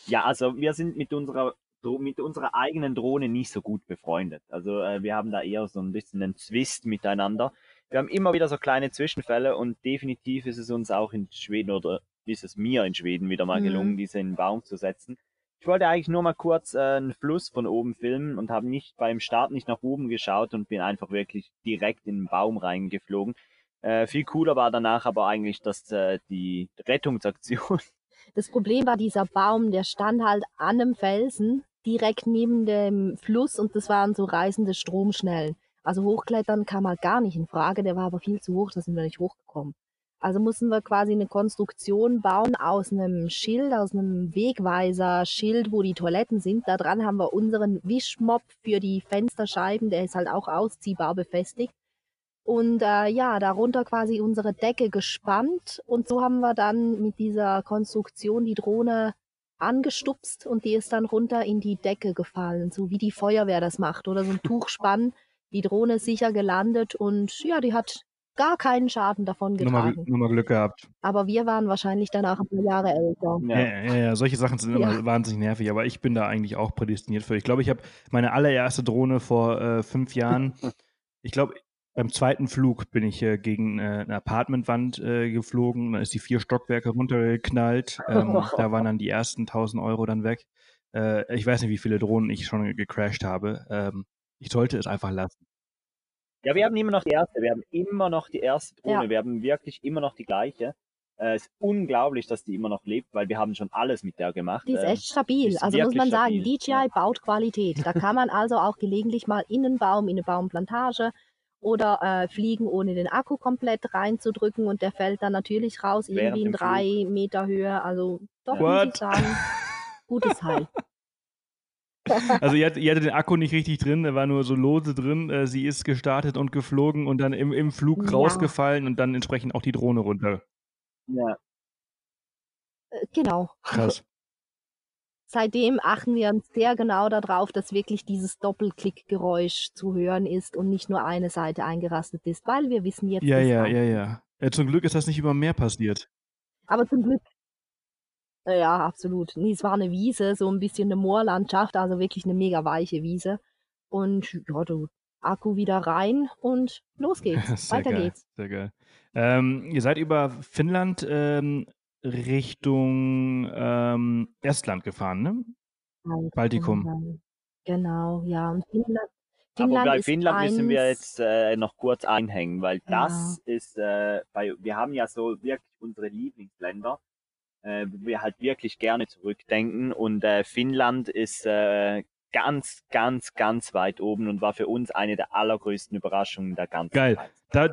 Ja, also wir sind mit unserer mit unserer eigenen Drohne nicht so gut befreundet. Also äh, wir haben da eher so ein bisschen einen Zwist miteinander. Wir haben immer wieder so kleine Zwischenfälle und definitiv ist es uns auch in Schweden oder ist es mir in Schweden wieder mal Mhm. gelungen, diese in den Baum zu setzen. Ich wollte eigentlich nur mal kurz äh, einen Fluss von oben filmen und habe nicht beim Start nicht nach oben geschaut und bin einfach wirklich direkt in den Baum reingeflogen. Äh, viel cooler war danach aber eigentlich, dass äh, die Rettungsaktion *laughs* das Problem war dieser Baum, der stand halt an einem Felsen direkt neben dem Fluss und das waren so reißende Stromschnellen. Also hochklettern kam halt gar nicht in Frage, der war aber viel zu hoch, da sind wir nicht hochgekommen. Also mussten wir quasi eine Konstruktion bauen aus einem Schild, aus einem Wegweiser-Schild, wo die Toiletten sind. Da dran haben wir unseren Wischmopp für die Fensterscheiben, der ist halt auch ausziehbar befestigt. Und äh, ja, darunter quasi unsere Decke gespannt. Und so haben wir dann mit dieser Konstruktion die Drohne angestupst und die ist dann runter in die Decke gefallen, so wie die Feuerwehr das macht. Oder so ein Tuchspann, die Drohne ist sicher gelandet und ja, die hat gar keinen Schaden davon Nur mal, getragen. nur mal Glück gehabt. Aber wir waren wahrscheinlich danach ein paar Jahre älter. Ja, ja, ja, solche Sachen sind immer Ja. wahnsinnig nervig, aber ich bin da eigentlich auch prädestiniert für. Ich glaube, ich habe meine allererste Drohne vor äh, fünf Jahren, *laughs* ich glaube, beim zweiten Flug bin ich äh, gegen äh, eine Apartmentwand äh, geflogen, dann ist die vier Stockwerke runtergeknallt. Ähm, *laughs* da waren dann die ersten 1000 Euro dann weg. Äh, ich weiß nicht, wie viele Drohnen ich schon gecrashed habe. Ähm, ich sollte es einfach lassen. Ja, wir haben immer noch die erste. Wir haben immer noch die erste Drohne. Ja. Wir haben wirklich immer noch die gleiche. Äh, Es ist unglaublich, dass die immer noch lebt, weil wir haben schon alles mit der gemacht. Die ist Ähm, echt stabil. ist Also muss man sagen, stabil, DJI ja. baut Qualität. Da kann man also auch gelegentlich mal in einen Baum, in eine Baumplantage oder äh, fliegen, ohne den Akku komplett reinzudrücken und der fällt dann natürlich raus, Während irgendwie in drei Meter Höhe. Also doch muss What? ich sagen, gutes Teil. *laughs* *laughs* Also ihr, hattet- ihr hattet den Akku nicht richtig drin, der war nur so lose drin. Äh, sie ist gestartet und geflogen und dann im, im Flug Ja. rausgefallen und dann entsprechend auch die Drohne runter. ja. Äh, Genau. Krass. *laughs* Seitdem achten wir uns sehr genau darauf, dass wirklich dieses Doppelklickgeräusch zu hören ist und nicht nur eine Seite eingerastet ist, weil wir wissen jetzt. Ja, ist ja, auch- ja, ja. Zum Glück ist das nicht über mehr passiert. Aber zum Glück. Äh, Ja, absolut. Nee, es war eine Wiese, so ein bisschen eine Moorlandschaft, also wirklich eine mega weiche Wiese. Und ja, du Akku wieder rein und los *laughs* geht's. Sehr Weiter geil, geht's. Sehr geil. Ähm, ihr seid über Finnland ähm, Richtung ähm, Estland gefahren, ne? Baltikum. Genau, ja. Und Finnland, Aber Finnland bei ist Finnland müssen wir eins- jetzt äh, noch kurz einhängen, weil Ja. das ist, äh, bei, wir haben ja so wirklich unsere Lieblingsländer, äh, wir halt wirklich gerne zurückdenken und äh, Finnland ist äh, ganz, ganz, ganz weit oben und war für uns eine der allergrößten Überraschungen der ganzen Geil. Zeit. Da,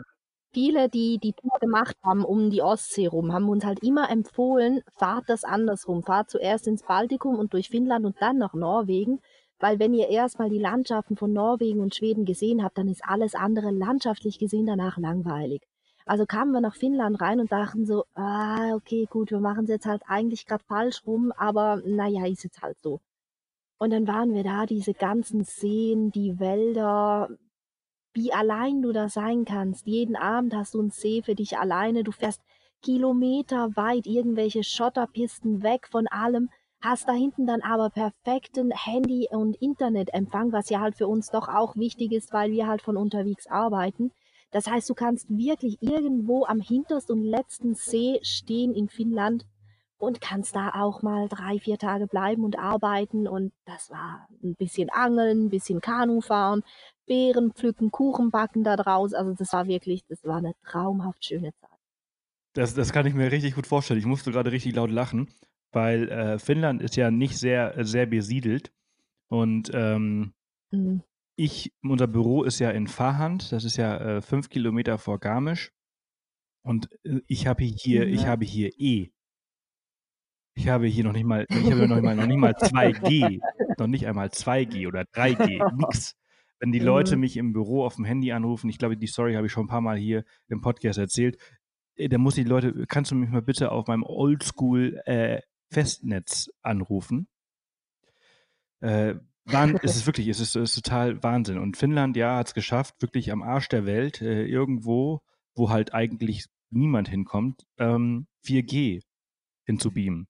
viele, die die Tour gemacht haben um die Ostsee rum, haben uns halt immer empfohlen, fahrt das andersrum. Fahrt zuerst ins Baltikum und durch Finnland und dann nach Norwegen. Weil wenn ihr erstmal die Landschaften von Norwegen und Schweden gesehen habt, dann ist alles andere landschaftlich gesehen danach langweilig. Also kamen wir nach Finnland rein und dachten so, ah, okay, gut, wir machen es jetzt halt eigentlich gerade falsch rum, aber naja, ist jetzt halt so. Und dann waren wir da, diese ganzen Seen, die Wälder, wie allein du da sein kannst. Jeden Abend hast du einen See für dich alleine. Du fährst Kilometer weit irgendwelche Schotterpisten weg von allem, hast da hinten dann aber perfekten Handy- und Internetempfang, was ja halt für uns doch auch wichtig ist, weil wir halt von unterwegs arbeiten. Das heißt, du kannst wirklich irgendwo am hintersten und letzten See stehen in Finnland und kannst da auch mal drei, vier Tage bleiben und arbeiten. Und das war ein bisschen Angeln, ein bisschen Kanu fahren, Beeren pflücken, Kuchen backen da draus. Also das war wirklich, das war eine traumhaft schöne Zeit. das, das kann ich mir richtig gut vorstellen. Ich musste gerade richtig laut lachen, weil äh, Finnland ist ja nicht sehr, sehr besiedelt. Und ähm, Mhm. Ich, unser Büro ist ja in Fahand, das ist ja äh, fünf Kilometer vor Garmisch. Und äh, ich habe hier, ich Ja. habe hier E. Ich habe hier noch nicht mal, ich habe noch nicht mal, noch nicht mal 2G, *laughs* noch nicht einmal 2G oder 3G, nix. Wenn die Leute Mhm. mich im Büro auf dem Handy anrufen, ich glaube, die Story habe ich schon ein paar Mal hier im Podcast erzählt, äh, da muss ich die Leute, kannst du mich mal bitte auf meinem Oldschool äh, Festnetz anrufen? Äh, Wahn, *laughs* es ist wirklich, es ist, es ist total Wahnsinn. Und Finnland, ja, hat es geschafft, wirklich am Arsch der Welt, äh, irgendwo, wo halt eigentlich niemand hinkommt, ähm, 4G hinzubeamen.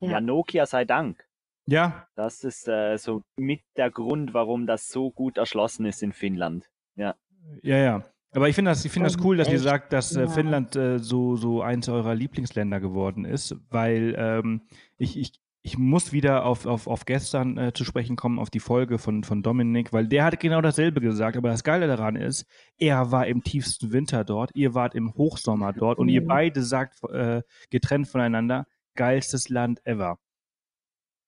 Ja. Ja, Nokia sei Dank. Ja, Das ist äh, so mit der Grund, warum das so gut erschlossen ist in Finnland. ja, ja. Aber ich finde das, ich finde das cool, dass ihr echt, sagt, dass äh, ja. Finnland äh, so, so eins eurer Lieblingsländer geworden ist, weil ähm, ich, ich, ich muss wieder auf, auf, auf gestern äh, zu sprechen kommen, auf die Folge von, von Dominik, weil der hat genau dasselbe gesagt. Aber das Geile daran ist, er war im tiefsten Winter dort, ihr wart im Hochsommer dort und ihr Mhm. beide sagt äh, getrennt voneinander, geilstes Land ever.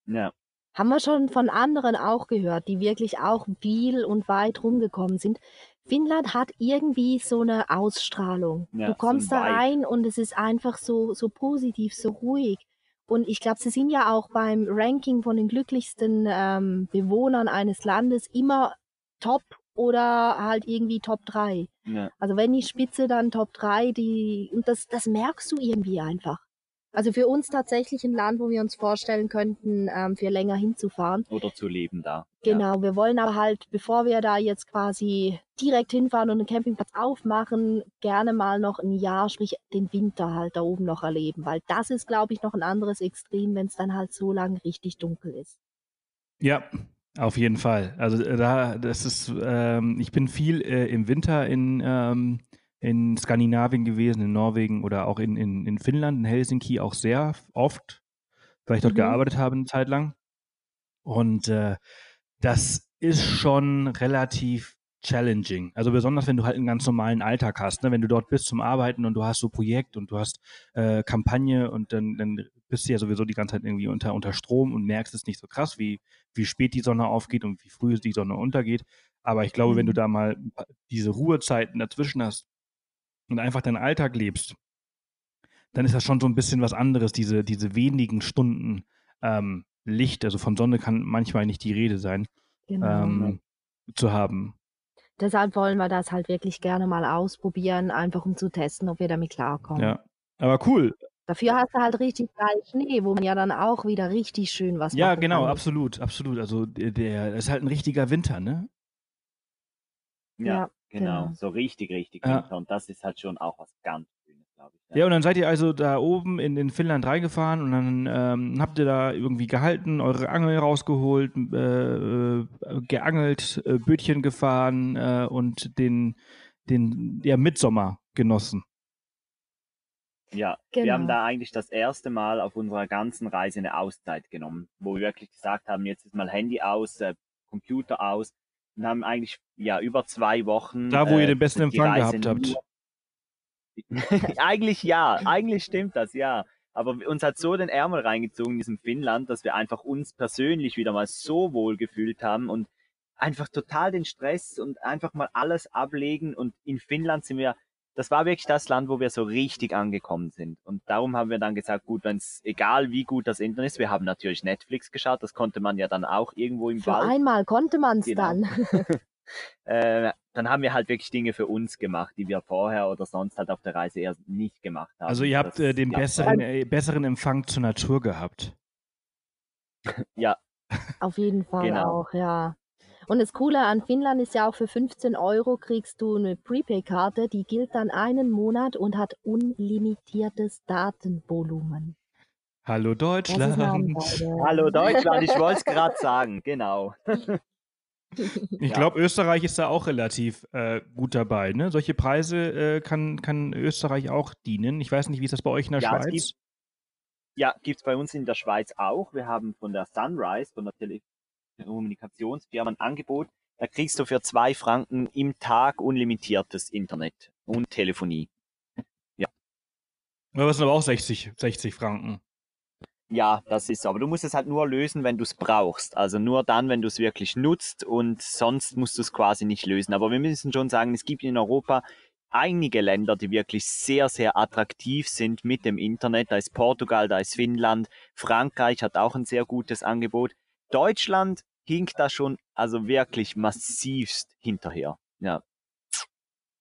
Ja. Haben wir schon von anderen auch gehört, die wirklich auch viel und weit rumgekommen sind. Finnland hat irgendwie so eine Ausstrahlung. Ja, du so kommst ein da rein und es ist einfach so, so positiv, so ruhig. Und ich glaube, sie sind ja auch beim Ranking von den glücklichsten ähm, Bewohnern eines Landes immer Top oder halt irgendwie Top 3. ja. Also wenn die Spitze dann Top 3, die, und das, das merkst du irgendwie einfach. Also für uns tatsächlich ein Land, wo wir uns vorstellen könnten, ähm, für länger hinzufahren. Oder zu leben da. Ja. Genau, wir wollen aber halt, bevor wir da jetzt quasi direkt hinfahren und einen Campingplatz aufmachen, gerne mal noch ein Jahr, sprich den Winter halt da oben noch erleben, weil das ist, glaube ich, noch ein anderes Extrem, wenn es dann halt so lang richtig dunkel ist. Ja, auf jeden Fall. Also äh, da, das ist, ähm, ich bin viel äh, im Winter in, ähm, in Skandinavien gewesen, in Norwegen oder auch in, in, in Finnland, in Helsinki auch sehr oft, weil ich dort Mhm. gearbeitet habe eine Zeit lang. Und äh, das ist schon relativ challenging. Also besonders, wenn du halt einen ganz normalen Alltag hast, ne? wenn du dort bist zum Arbeiten und du hast so Projekt und du hast äh, Kampagne und dann, dann bist du ja sowieso die ganze Zeit irgendwie unter, unter Strom und merkst es nicht so krass, wie, wie spät die Sonne aufgeht und wie früh die Sonne untergeht. Aber ich glaube, wenn du mhm. da mal diese Ruhezeiten dazwischen hast und einfach deinen Alltag lebst, dann ist das schon so ein bisschen was anderes, diese, diese wenigen Stunden ähm, Licht, also von Sonne kann manchmal nicht die Rede sein, genau. ähm, zu haben. Deshalb wollen wir das halt wirklich gerne mal ausprobieren, einfach um zu testen, ob wir damit klarkommen. Ja, aber cool. Dafür hast du halt richtig geil Schnee, wo man ja dann auch wieder richtig schön was Ja, genau, kann. absolut, absolut. Also der, der ist halt ein richtiger Winter, ne? Ja, ja genau. genau. So richtig, richtig ja. Winter. Und das ist halt schon auch was ganz glaube ich. Ja. ja. und dann seid ihr also da oben in, in Finnland reingefahren und dann ähm, habt ihr da irgendwie gehalten, eure Angel rausgeholt, äh, äh, geangelt, äh, Bötchen gefahren äh, und den, den ja, Mitsommer genossen. Ja, genau. wir haben genau. da eigentlich das erste Mal auf unserer ganzen Reise eine Auszeit genommen, wo wir wirklich gesagt haben, jetzt ist mal Handy aus, äh, Computer aus und haben eigentlich ja über zwei Wochen. Da, wo ihr den besten Empfang gehabt habt. *laughs* eigentlich ja, eigentlich stimmt das, ja. Aber uns hat so den Ärmel reingezogen in diesem Finnland, dass wir einfach uns persönlich wieder mal so wohl gefühlt haben und einfach total den Stress und einfach mal alles ablegen. Und in Finnland sind wir, das war wirklich das Land, wo wir so richtig angekommen sind. Und darum haben wir dann gesagt, gut, wenn es egal wie gut das Internet ist, wir haben natürlich Netflix geschaut, das konnte man ja dann auch irgendwo im Für Wald. einmal konnte man es genau. dann. *laughs* *laughs* äh, dann haben wir halt wirklich Dinge für uns gemacht, die wir vorher oder sonst halt auf der Reise eher nicht gemacht haben. Also ihr habt äh, den besseren, äh, besseren Empfang zur Natur gehabt. ja. Auf jeden Fall genau. auch, ja. Und das Coole an Finnland ist ja auch, für 15 Euro kriegst du eine Prepaid-Karte, die gilt dann einen Monat und hat unlimitiertes Datenvolumen. Hallo Deutschland. Hallo Deutschland, ich wollte es gerade sagen, genau. Ich ja. glaube, Österreich ist da auch relativ äh, gut dabei. Ne? Solche Preise äh, kann, kann Österreich auch dienen. Ich weiß nicht, wie ist das bei euch in der ja, Schweiz? Gibt, ja, gibt es bei uns in der Schweiz auch. Wir haben von der Sunrise, von der Telekommunikationsfirma ein Angebot. Da kriegst du für zwei Franken im Tag unlimitiertes Internet und Telefonie. Ja. Aber das sind aber auch 60, 60 Franken. Ja, das ist so. Aber du musst es halt nur lösen, wenn du es brauchst. Also nur dann, wenn du es wirklich nutzt und sonst musst du es quasi nicht lösen. Aber wir müssen schon sagen, es gibt in Europa einige Länder, die wirklich sehr, sehr attraktiv sind mit dem Internet. Da ist Portugal, da ist Finnland, Frankreich hat auch ein sehr gutes Angebot. Deutschland hinkt da schon also wirklich massivst hinterher. Ja.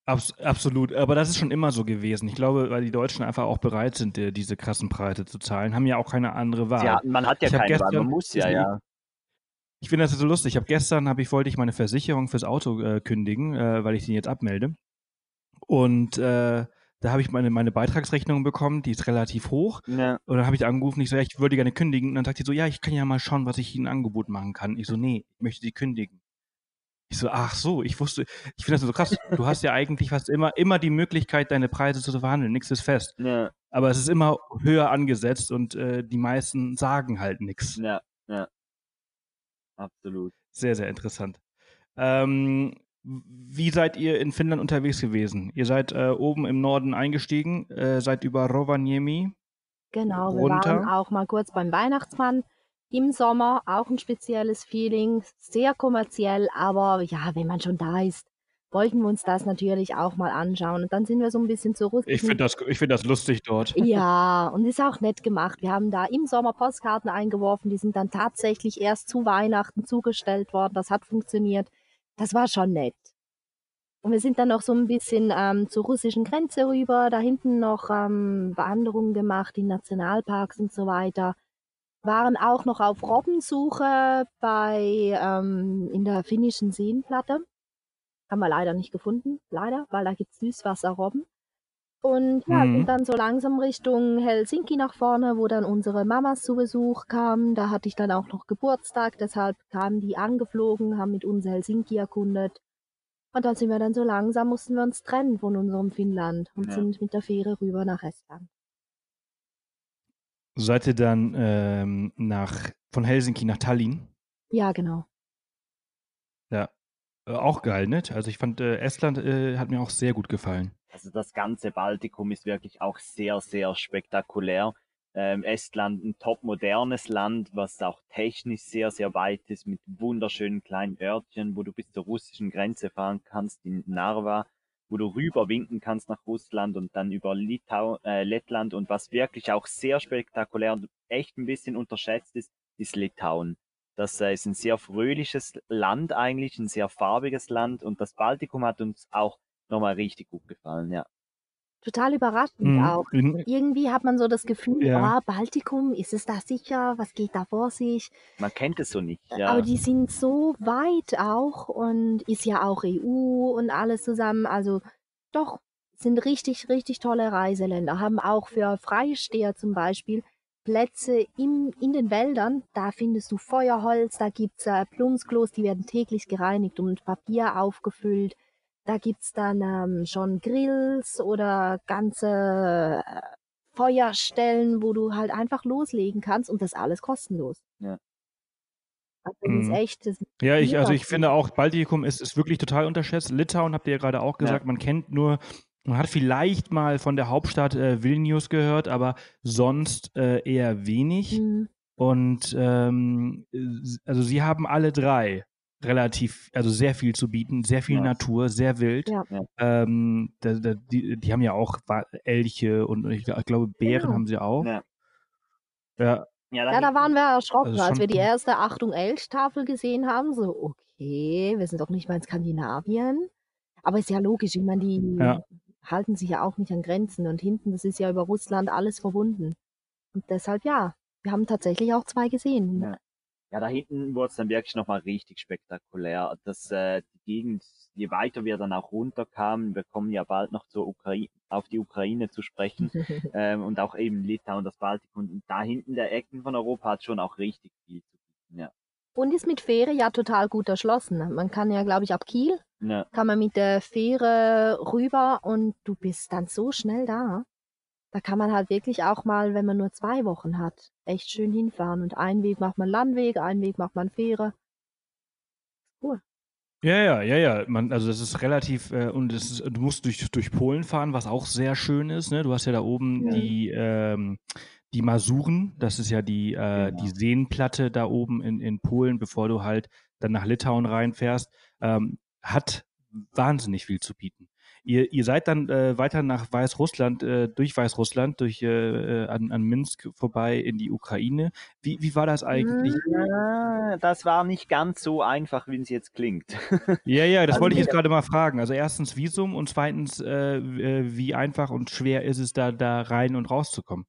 Abs absolut, aber das ist schon immer so gewesen. Ich glaube, weil die Deutschen einfach auch bereit sind, äh, diese krassen Preise zu zahlen, haben ja auch keine andere Wahl. Ja, man hat ja ich keine Wahl, man muss ja, ja. Ich finde das so lustig. Ich habe gestern, habe ich, wollte ich meine Versicherung fürs Auto äh, kündigen, äh, weil ich den jetzt abmelde. Und äh, da habe ich meine, meine Beitragsrechnung bekommen, die ist relativ hoch. Ja. Und dann habe ich angerufen, ich so, ja, ich würde gerne kündigen. Und dann sagt die so, ja, ich kann ja mal schauen, was ich Ihnen Angebot machen kann. Ich so, nee, ich möchte sie kündigen. Ich so, ach so, ich wusste, ich finde das so krass. Du hast ja eigentlich fast immer, immer die Möglichkeit, deine Preise zu verhandeln. Nichts ist fest. Ja. Aber es ist immer höher angesetzt und äh, die meisten sagen halt nichts. Ja, ja. Absolut. Sehr, sehr interessant. Ähm, wie seid ihr in Finnland unterwegs gewesen? Ihr seid äh, oben im Norden eingestiegen, äh, seid über Rovaniemi. Genau, runter. wir waren auch mal kurz beim Weihnachtsmann im Sommer auch ein spezielles Feeling, sehr kommerziell, aber ja, wenn man schon da ist, wollten wir uns das natürlich auch mal anschauen. Und dann sind wir so ein bisschen zurück. Ich finde das, find das lustig dort. *laughs* Ja, und ist auch nett gemacht. Wir haben da im Sommer Postkarten eingeworfen, die sind dann tatsächlich erst zu Weihnachten zugestellt worden. Das hat funktioniert. Das war schon nett. Und wir sind dann noch so ein bisschen ähm, zur russischen Grenze rüber, da hinten noch ähm, Wanderungen gemacht in Nationalparks und so weiter waren auch noch auf Robbensuche bei ähm, in der finnischen Seenplatte. Haben wir leider nicht gefunden, leider, weil da gibt's Süßwasserrobben. Und ja, mhm. sind dann so langsam Richtung Helsinki nach vorne, wo dann unsere Mamas zu Besuch kamen. Da hatte ich dann auch noch Geburtstag, deshalb kamen die angeflogen, haben mit uns Helsinki erkundet. Und dann sind wir dann so langsam, mussten wir uns trennen von unserem Finnland und ja. sind mit der Fähre rüber nach Estland. Seid ihr dann ähm, nach, von Helsinki nach Tallinn? Ja, genau. Ja. Äh, auch geil, ne? Also ich fand äh, Estland äh, hat mir auch sehr gut gefallen. Also das ganze Baltikum ist wirklich auch sehr, sehr spektakulär. Ähm, Estland ein top modernes Land, was auch technisch sehr, sehr weit ist, mit wunderschönen kleinen Örtchen, wo du bis zur russischen Grenze fahren kannst, in Narva, wo du rüber winken kannst nach Russland und dann über Litau, äh, Lettland. Und was wirklich auch sehr spektakulär und echt ein bisschen unterschätzt ist, ist Litauen. Das äh, ist ein sehr fröhliches Land eigentlich, ein sehr farbiges Land und das Baltikum hat uns auch nochmal richtig gut gefallen, ja. Total überraschend Mhm. auch. Irgendwie hat man so das Gefühl, ja. oh, Baltikum, ist es da sicher? Was geht da vor sich? Man kennt es so nicht, Aber ja. die sind so weit auch und ist ja auch EU und alles zusammen. Also doch, sind richtig, richtig tolle Reiseländer. Haben auch für Freisteher zum Beispiel Plätze im, in den Wäldern. Da findest du Feuerholz, da gibt's äh, Plumpsklos, die werden täglich gereinigt und mit Papier aufgefüllt. Da gibt's dann ähm, schon Grills oder ganze äh, Feuerstellen, wo du halt einfach loslegen kannst und das alles kostenlos. Ja. Also das ist Mhm. echt, das ist Ja, ich, also ich finde auch, Baltikum ist, ist wirklich total unterschätzt. Litauen habt ihr ja gerade auch Ja. gesagt, man kennt nur, man hat vielleicht mal von der Hauptstadt äh, Vilnius gehört, aber sonst äh, eher wenig. Mhm. Und ähm, also sie haben alle drei relativ, also sehr viel zu bieten, sehr viel Ja. Natur, sehr wild. Ja. Ja. Ähm, da, da, die, die haben ja auch Elche und ich, ich glaube Bären Genau. haben sie auch. Ja. Ja, Ja, Ja, da waren wir erschrocken, Also als wir die erste Achtung Elch-Tafel gesehen haben. So, okay, wir sind doch nicht mal in Skandinavien. Aber ist ja logisch, ich meine, die Ja. halten sich ja auch nicht an Grenzen und hinten, das ist ja über Russland alles verbunden. Und deshalb ja, wir haben tatsächlich auch zwei gesehen. Ja. Da hinten wurde es dann wirklich nochmal richtig spektakulär. Das, äh, die Gegend, je weiter wir dann auch runterkamen, wir kommen ja bald noch zur Ukraine, auf die Ukraine zu sprechen, *laughs* ähm, und auch eben Litauen, das Baltikum. Und da hinten der Ecken von Europa hat schon auch richtig viel zu bieten, ja. Und ist mit Fähre ja total gut erschlossen. Man kann ja, glaube ich, ab Kiel ja. kann man mit der Fähre rüber und du bist dann so schnell da. Da kann man halt wirklich auch mal, wenn man nur zwei Wochen hat, echt schön hinfahren. Und einen Weg macht man Landweg, einen Weg macht man Fähre. Cool. Ja, ja, ja, ja. Man, also das ist relativ, äh, und es ist, du musst durch, durch Polen fahren, was auch sehr schön ist. Ne? Du hast ja da oben Ja. die, ähm, die Masuren, das ist ja die, äh, Genau. die Seenplatte da oben in, in Polen, bevor du halt dann nach Litauen reinfährst, ähm, hat wahnsinnig viel zu bieten. Ihr, ihr seid dann äh, weiter nach Weißrussland, äh, durch Weißrussland, durch äh, äh, an, an Minsk vorbei in die Ukraine. Wie, wie war das eigentlich? Ja, das war nicht ganz so einfach, wie es jetzt klingt. Ja, ja, das Also wollte ich jetzt gerade mal fragen. Also erstens Visum und zweitens, äh, äh, wie einfach und schwer ist es da, da rein und rauszukommen?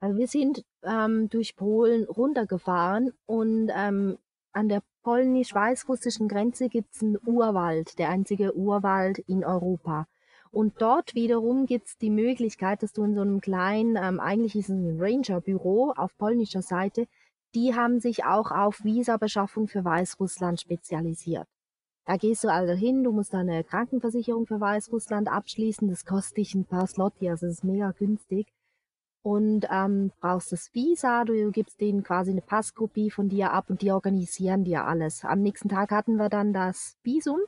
Also wir sind ähm, durch Polen runtergefahren und ähm, an der polnisch-weißrussischen Grenze gibt's einen Urwald, der einzige Urwald in Europa. Und dort wiederum gibt's die Möglichkeit, dass du in so einem kleinen, ähm, eigentlich ist es ein Ranger-Büro auf polnischer Seite, die haben sich auch auf Visabeschaffung für Weißrussland spezialisiert. Da gehst du also hin, du musst eine Krankenversicherung für Weißrussland abschließen, das kostet dich ein paar Slotty, also das ist mega günstig und ähm, brauchst das Visa, du gibst denen quasi eine Passkopie von dir ab und die organisieren dir alles. Am nächsten Tag hatten wir dann das Visum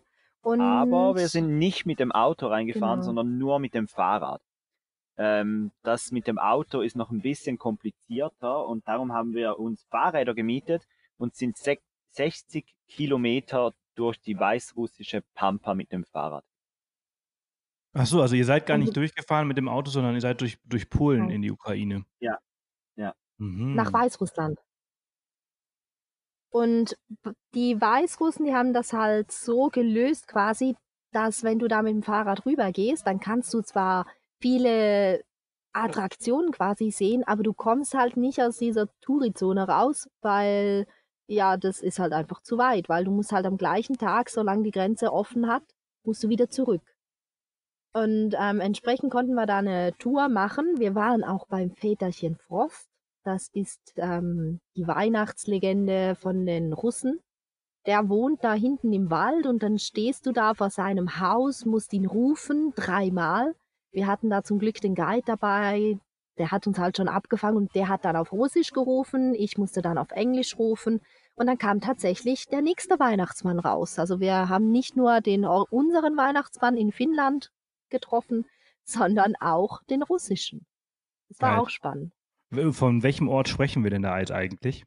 und Aber wir sind nicht mit dem Auto reingefahren, Genau. sondern nur mit dem Fahrrad. Ähm, das mit dem Auto ist noch ein bisschen komplizierter und darum haben wir uns Fahrräder gemietet und sind sech- 60 Kilometer durch die weißrussische Pampa mit dem Fahrrad. Ach so, also ihr seid gar Und- nicht durchgefahren mit dem Auto, sondern ihr seid durch, durch Polen in die Ukraine. Ja, ja. Mhm. nach Weißrussland. Und die Weißrussen, die haben das halt so gelöst quasi, dass wenn du da mit dem Fahrrad rübergehst, dann kannst du zwar viele Attraktionen quasi sehen, aber du kommst halt nicht aus dieser Tourizone raus, weil ja, das ist halt einfach zu weit, weil du musst halt am gleichen Tag, solange die Grenze offen hat, musst du wieder zurück. Und ähm, entsprechend konnten wir da eine Tour machen. Wir waren auch beim Väterchen Frost. Das ist ähm, die Weihnachtslegende von den Russen. Der wohnt da hinten im Wald und dann stehst du da vor seinem Haus, musst ihn rufen, dreimal. Wir hatten da zum Glück den Guide dabei, der hat uns halt schon abgefangen und der hat dann auf Russisch gerufen, ich musste dann auf Englisch rufen Und dann kam tatsächlich der nächste Weihnachtsmann raus. Also wir haben nicht nur den unseren Weihnachtsmann in Finnland getroffen, sondern auch den russischen. Das war Geil. auch spannend. Von welchem Ort sprechen wir denn da jetzt eigentlich?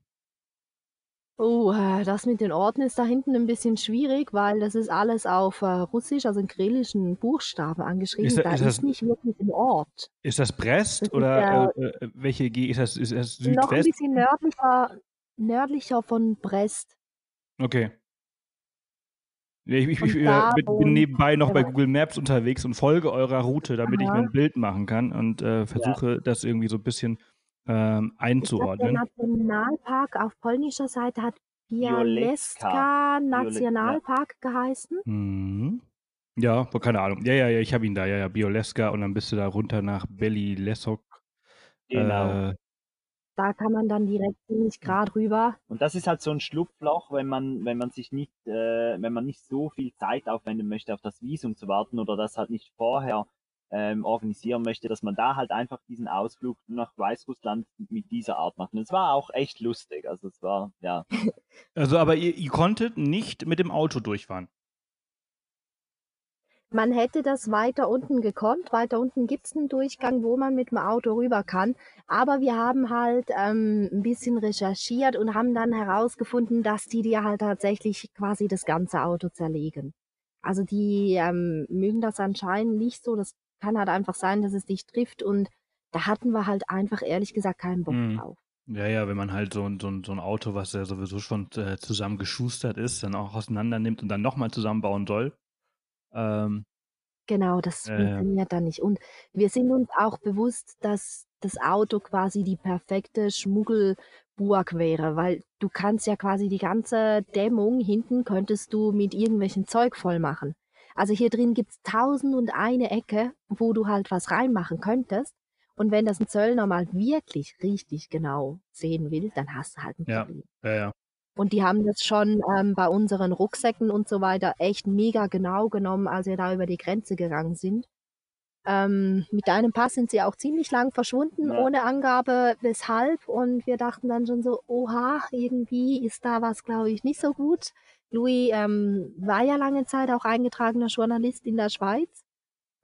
Oh, äh, das mit den Orten ist da hinten ein bisschen schwierig, weil das ist alles auf äh, Russisch, also in kyrillischen Buchstaben angeschrieben. Ist da- da ist ist, das- nicht wirklich ein Ort. Ist das Brest Das ist oder äh, äh, welche G ist das? Ist das Noch ein Südwest? bisschen nördlicher, nördlicher von Brest. Okay. Nee, Ich, ich, ich Und äh, da bin, nebenbei noch bei Ja. Google Maps unterwegs und folge eurer Route, damit ich Aha. mir ein Bild machen kann und äh, versuche das irgendwie so ein bisschen ähm, Ich glaube, der einzuordnen. Nationalpark auf polnischer Seite hat Białe- Nationalpark geheißen. Mhm. Ja, aber keine Ahnung. Ja, ja, ja, ich habe ihn da. Ja, ja, Bioleska und dann bist du da runter nach Beli Lesok. Genau. Äh, Da kann man dann direkt ziemlich gerade rüber. Und das ist halt so ein Schlupfloch, wenn man, wenn man sich nicht, äh, wenn man nicht so viel Zeit aufwenden möchte, auf das Visum zu warten oder das halt nicht vorher ähm, organisieren möchte, dass man da halt einfach diesen Ausflug nach Weißrussland mit dieser Art macht. Und es war auch echt lustig. Also es war, ja. *laughs* also, aber ihr, ihr konntet nicht mit dem Auto durchfahren. Man hätte das weiter unten gekonnt. Weiter unten gibt's einen Durchgang, wo man mit dem Auto rüber kann. Aber wir haben halt ähm, ein bisschen recherchiert und haben dann herausgefunden, dass die dir halt tatsächlich quasi das ganze Auto zerlegen. Also die ähm, mögen das anscheinend nicht so. Das kann halt einfach sein, dass es dich trifft. Und da hatten wir halt einfach ehrlich gesagt keinen Bock Mhm. drauf. Ja, ja, wenn man halt so, ein- so, so ein Auto, was ja sowieso schon äh, zusammen geschustert ist, dann auch auseinander nimmt und dann nochmal zusammenbauen soll. Ähm, Genau, das ja. funktioniert dann nicht. Und wir sind uns auch bewusst, dass das Auto quasi die perfekte Schmuggelburg wäre, weil du kannst ja quasi die ganze Dämmung hinten könntest du mit irgendwelchen Zeug voll machen. Also hier drin gibt's tausend und eine Ecke, wo du halt was reinmachen könntest. Und wenn das ein Zöllner mal wirklich richtig genau sehen will, dann hast du halt ein Ja. Problem. ja, ja. Und die haben das schon ähm, bei unseren Rucksäcken und so weiter echt mega genau genommen, als wir da über die Grenze gegangen sind. Ähm, mit deinem Pass sind sie auch ziemlich lang verschwunden, Ja. ohne Angabe weshalb. Und wir dachten dann schon so, oha, irgendwie ist da was, glaube ich, nicht so gut. Louis ähm, war ja lange Zeit auch eingetragener Journalist in der Schweiz.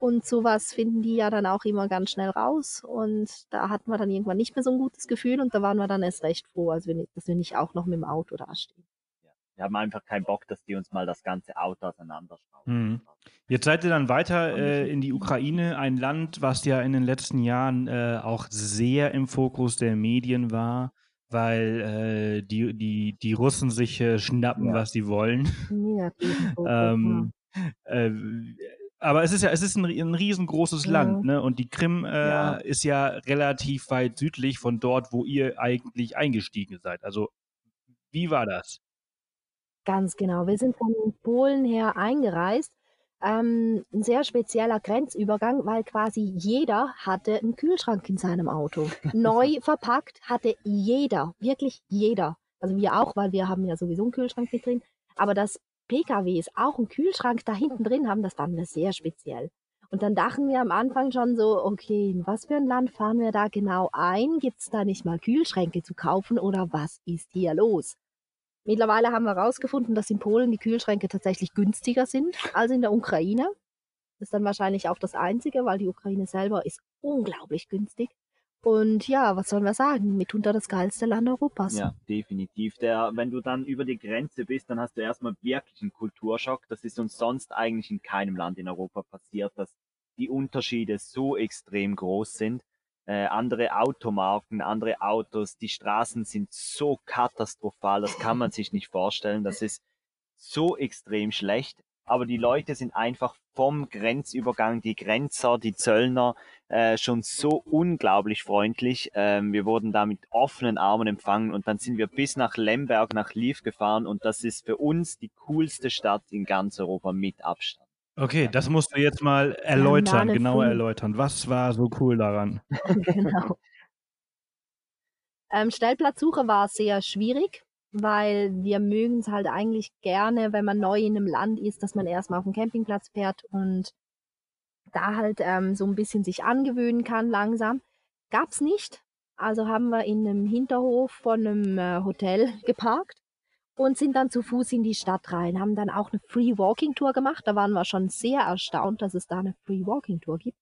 Und sowas finden die ja dann auch immer ganz schnell raus. Und da hatten wir dann irgendwann nicht mehr so ein gutes Gefühl und da waren wir dann erst recht froh, als wir, nicht- dass wir nicht auch noch mit dem Auto dastehen. Wir haben einfach keinen Bock, dass die uns mal das ganze Auto auseinanderschrauben. Mhm. Jetzt seid ihr dann weiter äh, in die Ukraine, ein Land, was ja in den letzten Jahren äh, auch sehr im Fokus der Medien war, weil äh, die, die, die Russen sich äh, schnappen, Ja. was sie wollen. Fokus, *laughs* Ähm, äh, aber es ist ja, es ist ein, ein riesengroßes Mhm. Land, ne? Und die Krim äh, Ja. ist ja relativ weit südlich von dort, wo ihr eigentlich eingestiegen seid. Also, wie war das? Ganz genau. Wir sind von Polen her eingereist. Ähm, ein sehr spezieller Grenzübergang, weil quasi jeder hatte einen Kühlschrank in seinem Auto. *laughs* Neu verpackt hatte jeder, wirklich jeder. Also wir auch, weil wir haben ja sowieso einen Kühlschrank mit drin. Aber dass PKWs auch einen Kühlschrank da hinten drin haben, das fanden wir sehr speziell. Und dann dachten wir am Anfang schon so, okay, in was für ein Land fahren wir da genau ein? Gibt's da nicht mal Kühlschränke zu kaufen oder was ist hier los? Mittlerweile haben wir herausgefunden, dass in Polen die Kühlschränke tatsächlich günstiger sind als in der Ukraine. Das ist dann wahrscheinlich auch das Einzige, weil die Ukraine selber ist unglaublich günstig. Und ja, was sollen wir sagen? Mitunter das geilste Land Europas. Ja, definitiv. Der, wenn du dann über die Grenze bist, dann hast du erstmal wirklich einen Kulturschock. Das ist uns sonst eigentlich in keinem Land in Europa passiert, dass die Unterschiede so extrem groß sind. Äh, andere Automarken, andere Autos, die Straßen sind so katastrophal, das kann man sich nicht vorstellen. Das ist so extrem schlecht. Aber die Leute sind einfach vom Grenzübergang, die Grenzer, die Zöllner, äh, schon so unglaublich freundlich. Ähm, wir wurden da mit offenen Armen empfangen und dann sind wir bis nach Lemberg, nach Lviv gefahren und das ist für uns die coolste Stadt in ganz Europa mit Abstand. Okay, das musst du jetzt mal erläutern, Banane genauer erläutern. Was war so cool daran? *laughs* genau. Ähm, Stellplatzsuche war sehr schwierig, weil wir mögen es halt eigentlich gerne, wenn man neu in einem Land ist, dass man erstmal auf den Campingplatz fährt und da halt ähm, so ein bisschen sich angewöhnen kann langsam. Gab's nicht. Also haben wir in einem Hinterhof von einem äh, Hotel *laughs* geparkt und sind dann zu Fuß in die Stadt rein, haben dann auch eine Free Walking Tour gemacht. Da waren wir schon sehr erstaunt, dass es da eine Free Walking Tour gibt.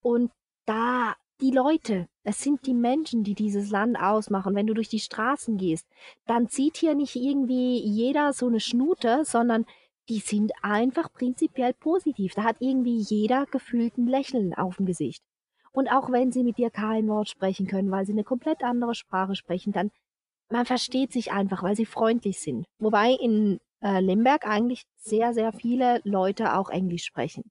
Und da die Leute, es sind die Menschen, die dieses Land ausmachen. Wenn du durch die Straßen gehst, dann zieht hier nicht irgendwie jeder so eine Schnute, sondern die sind einfach prinzipiell positiv. Da hat irgendwie jeder gefühlt ein Lächeln auf dem Gesicht. Und auch wenn sie mit dir kein Wort sprechen können, weil sie eine komplett andere Sprache sprechen, dann man versteht sich einfach, weil sie freundlich sind. Wobei in äh, Lemberg eigentlich sehr, sehr viele Leute auch Englisch sprechen.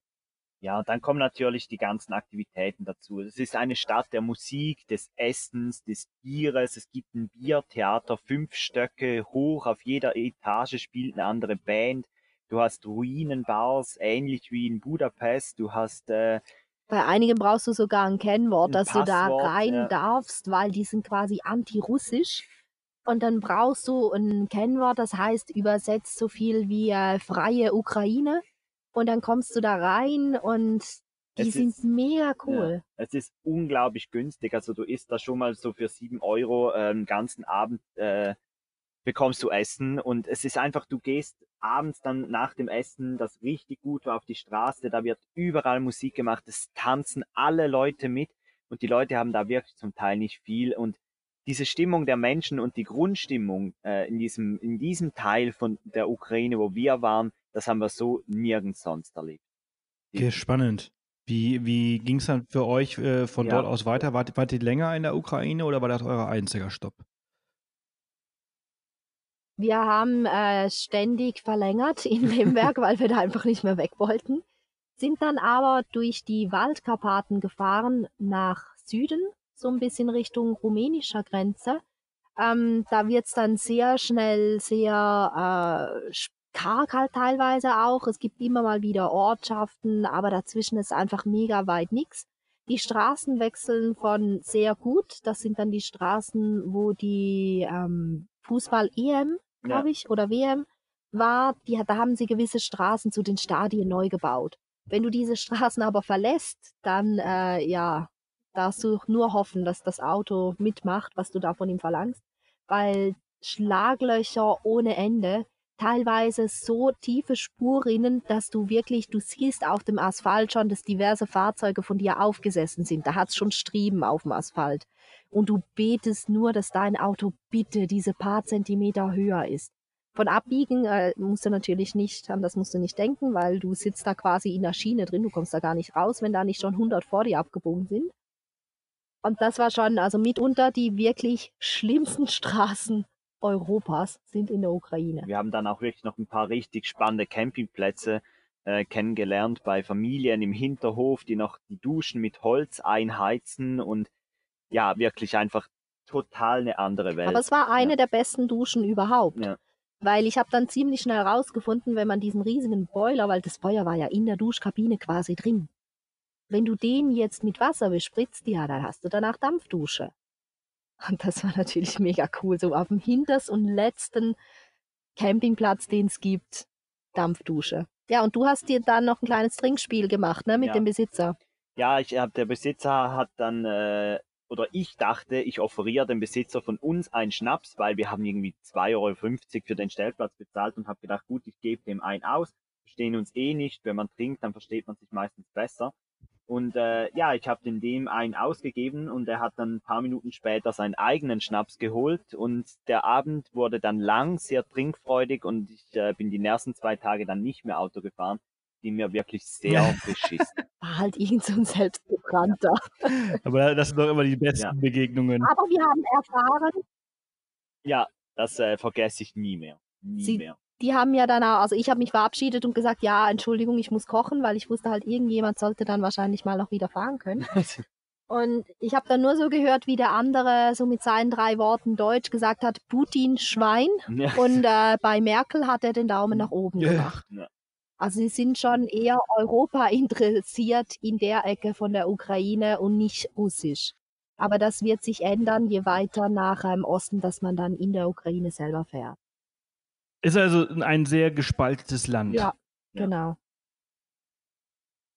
Ja, dann kommen natürlich die ganzen Aktivitäten dazu. Es ist eine Stadt der Musik, des Essens, des Bieres. Es gibt ein Biertheater, fünf Stöcke hoch. Auf jeder Etage spielt eine andere Band. Du hast Ruinenbars, ähnlich wie in Budapest. Du hast äh, bei einigen brauchst du sogar ein Kennwort, Ein dass du da Passwort, rein ja. darfst, weil die sind quasi anti-russisch. Und dann brauchst du ein Kennwort, das heißt übersetzt so viel wie äh, freie Ukraine. Und dann kommst du da rein und die Es sind ist- mega cool. Es ist unglaublich günstig. Also du isst da schon mal so für sieben Euro äh, einen ganzen Abend äh, bekommst du Essen. Und es ist einfach, du gehst abends dann nach dem Essen, das richtig gut war, auf die Straße, da wird überall Musik gemacht, es tanzen alle Leute mit. Und die Leute haben da wirklich zum Teil nicht viel. Und diese Stimmung der Menschen und die Grundstimmung äh, in diesem in diesem Teil von der Ukraine, wo wir waren, das haben wir so nirgends sonst erlebt. Okay, spannend. Wie, wie ging es dann für euch äh, von Ja. dort aus weiter? Wart, wart ihr länger in der Ukraine oder war das euer einziger Stopp? Wir haben äh, ständig verlängert in Lemberg, *laughs* weil wir da einfach nicht mehr weg wollten. Sind dann aber durch die Waldkarpaten gefahren nach Süden, so ein bisschen Richtung rumänischer Grenze. Ähm, da wird's dann sehr schnell sehr äh, karg halt teilweise auch. Es gibt immer mal wieder Ortschaften, aber dazwischen ist einfach mega weit nix. Die Straßen wechseln von sehr gut. Das sind dann die Straßen, wo die ähm, Fußball-EM, glaube ich, oder WM war. Die, da haben sie gewisse Straßen zu den Stadien neu gebaut. Wenn du diese *laughs* Straßen aber verlässt, dann äh, ja, darfst du nur hoffen, dass das Auto mitmacht, was du da von ihm verlangst, weil Schlaglöcher ohne Ende, teilweise so tiefe Spurrinnen, dass du wirklich, du siehst auf dem Asphalt schon, dass diverse Fahrzeuge von dir aufgesessen sind. Da hat's schon Striemen auf dem Asphalt. Und du betest nur, dass dein Auto bitte diese paar Zentimeter höher ist. Von Abbiegen äh, musst du natürlich nicht, an das musst du nicht denken, weil du sitzt da quasi in der Schiene drin, du kommst da gar nicht raus, wenn da nicht schon 100 vor dir abgebogen sind. Und das war schon, also mitunter die wirklich schlimmsten *laughs* Straßen Europas sind in der Ukraine. Wir haben dann auch wirklich noch ein paar richtig spannende Campingplätze äh, kennengelernt bei Familien im Hinterhof, die noch die Duschen mit Holz einheizen und ja, wirklich einfach total eine andere Welt. Aber es war eine Ja. der besten Duschen überhaupt. Ja. Weil ich habe dann ziemlich schnell rausgefunden, wenn man diesen riesigen Boiler, weil das Feuer war ja in der Duschkabine quasi drin. Wenn du den jetzt mit Wasser bespritzt, ja, dann hast du danach Dampfdusche. Und das war natürlich mega cool. So auf dem hintersten und letzten Campingplatz, den es gibt, Dampfdusche. Ja, und du hast dir dann noch ein kleines Trinkspiel gemacht, ne, mit Ja. dem Besitzer. Ja, ich hab, der Besitzer hat dann, äh, oder ich dachte, ich offeriere dem Besitzer von uns einen Schnaps, weil wir haben irgendwie 2,50 Euro für den Stellplatz bezahlt und habe gedacht, gut, ich gebe dem einen aus, verstehen uns eh nicht, wenn man trinkt, dann versteht man sich meistens besser. Und äh, ja, ich habe dem dem einen ausgegeben und er hat dann ein paar Minuten später seinen eigenen Schnaps geholt und der Abend wurde dann lang, sehr trinkfreudig und ich äh, bin die nächsten zwei Tage dann nicht mehr Auto gefahren, die mir wirklich sehr beschissen. War *laughs* halt irgend so ein Selbstgebrannter. Aber das sind doch immer die besten Ja. Begegnungen. Aber wir haben erfahren, Ja, das äh, vergesse ich nie mehr. Nie Sie- mehr. Die haben ja dann auch, also ich habe mich verabschiedet und gesagt, ja, Entschuldigung, ich muss kochen, weil ich wusste halt, irgendjemand sollte dann wahrscheinlich mal noch wieder fahren können. *laughs* Und ich habe dann nur so gehört, wie der andere so mit seinen drei Worten Deutsch gesagt hat, Putin Schwein. Ja. Und äh, bei Merkel hat er den Daumen nach oben gemacht. Ja. Also sie sind schon eher Europa *laughs* interessiert in der Ecke von der Ukraine und nicht russisch. Aber das wird sich ändern, je weiter nach im Osten, dass man dann in der Ukraine selber fährt. Ist also ein sehr gespaltenes Land. Ja, Ja. genau.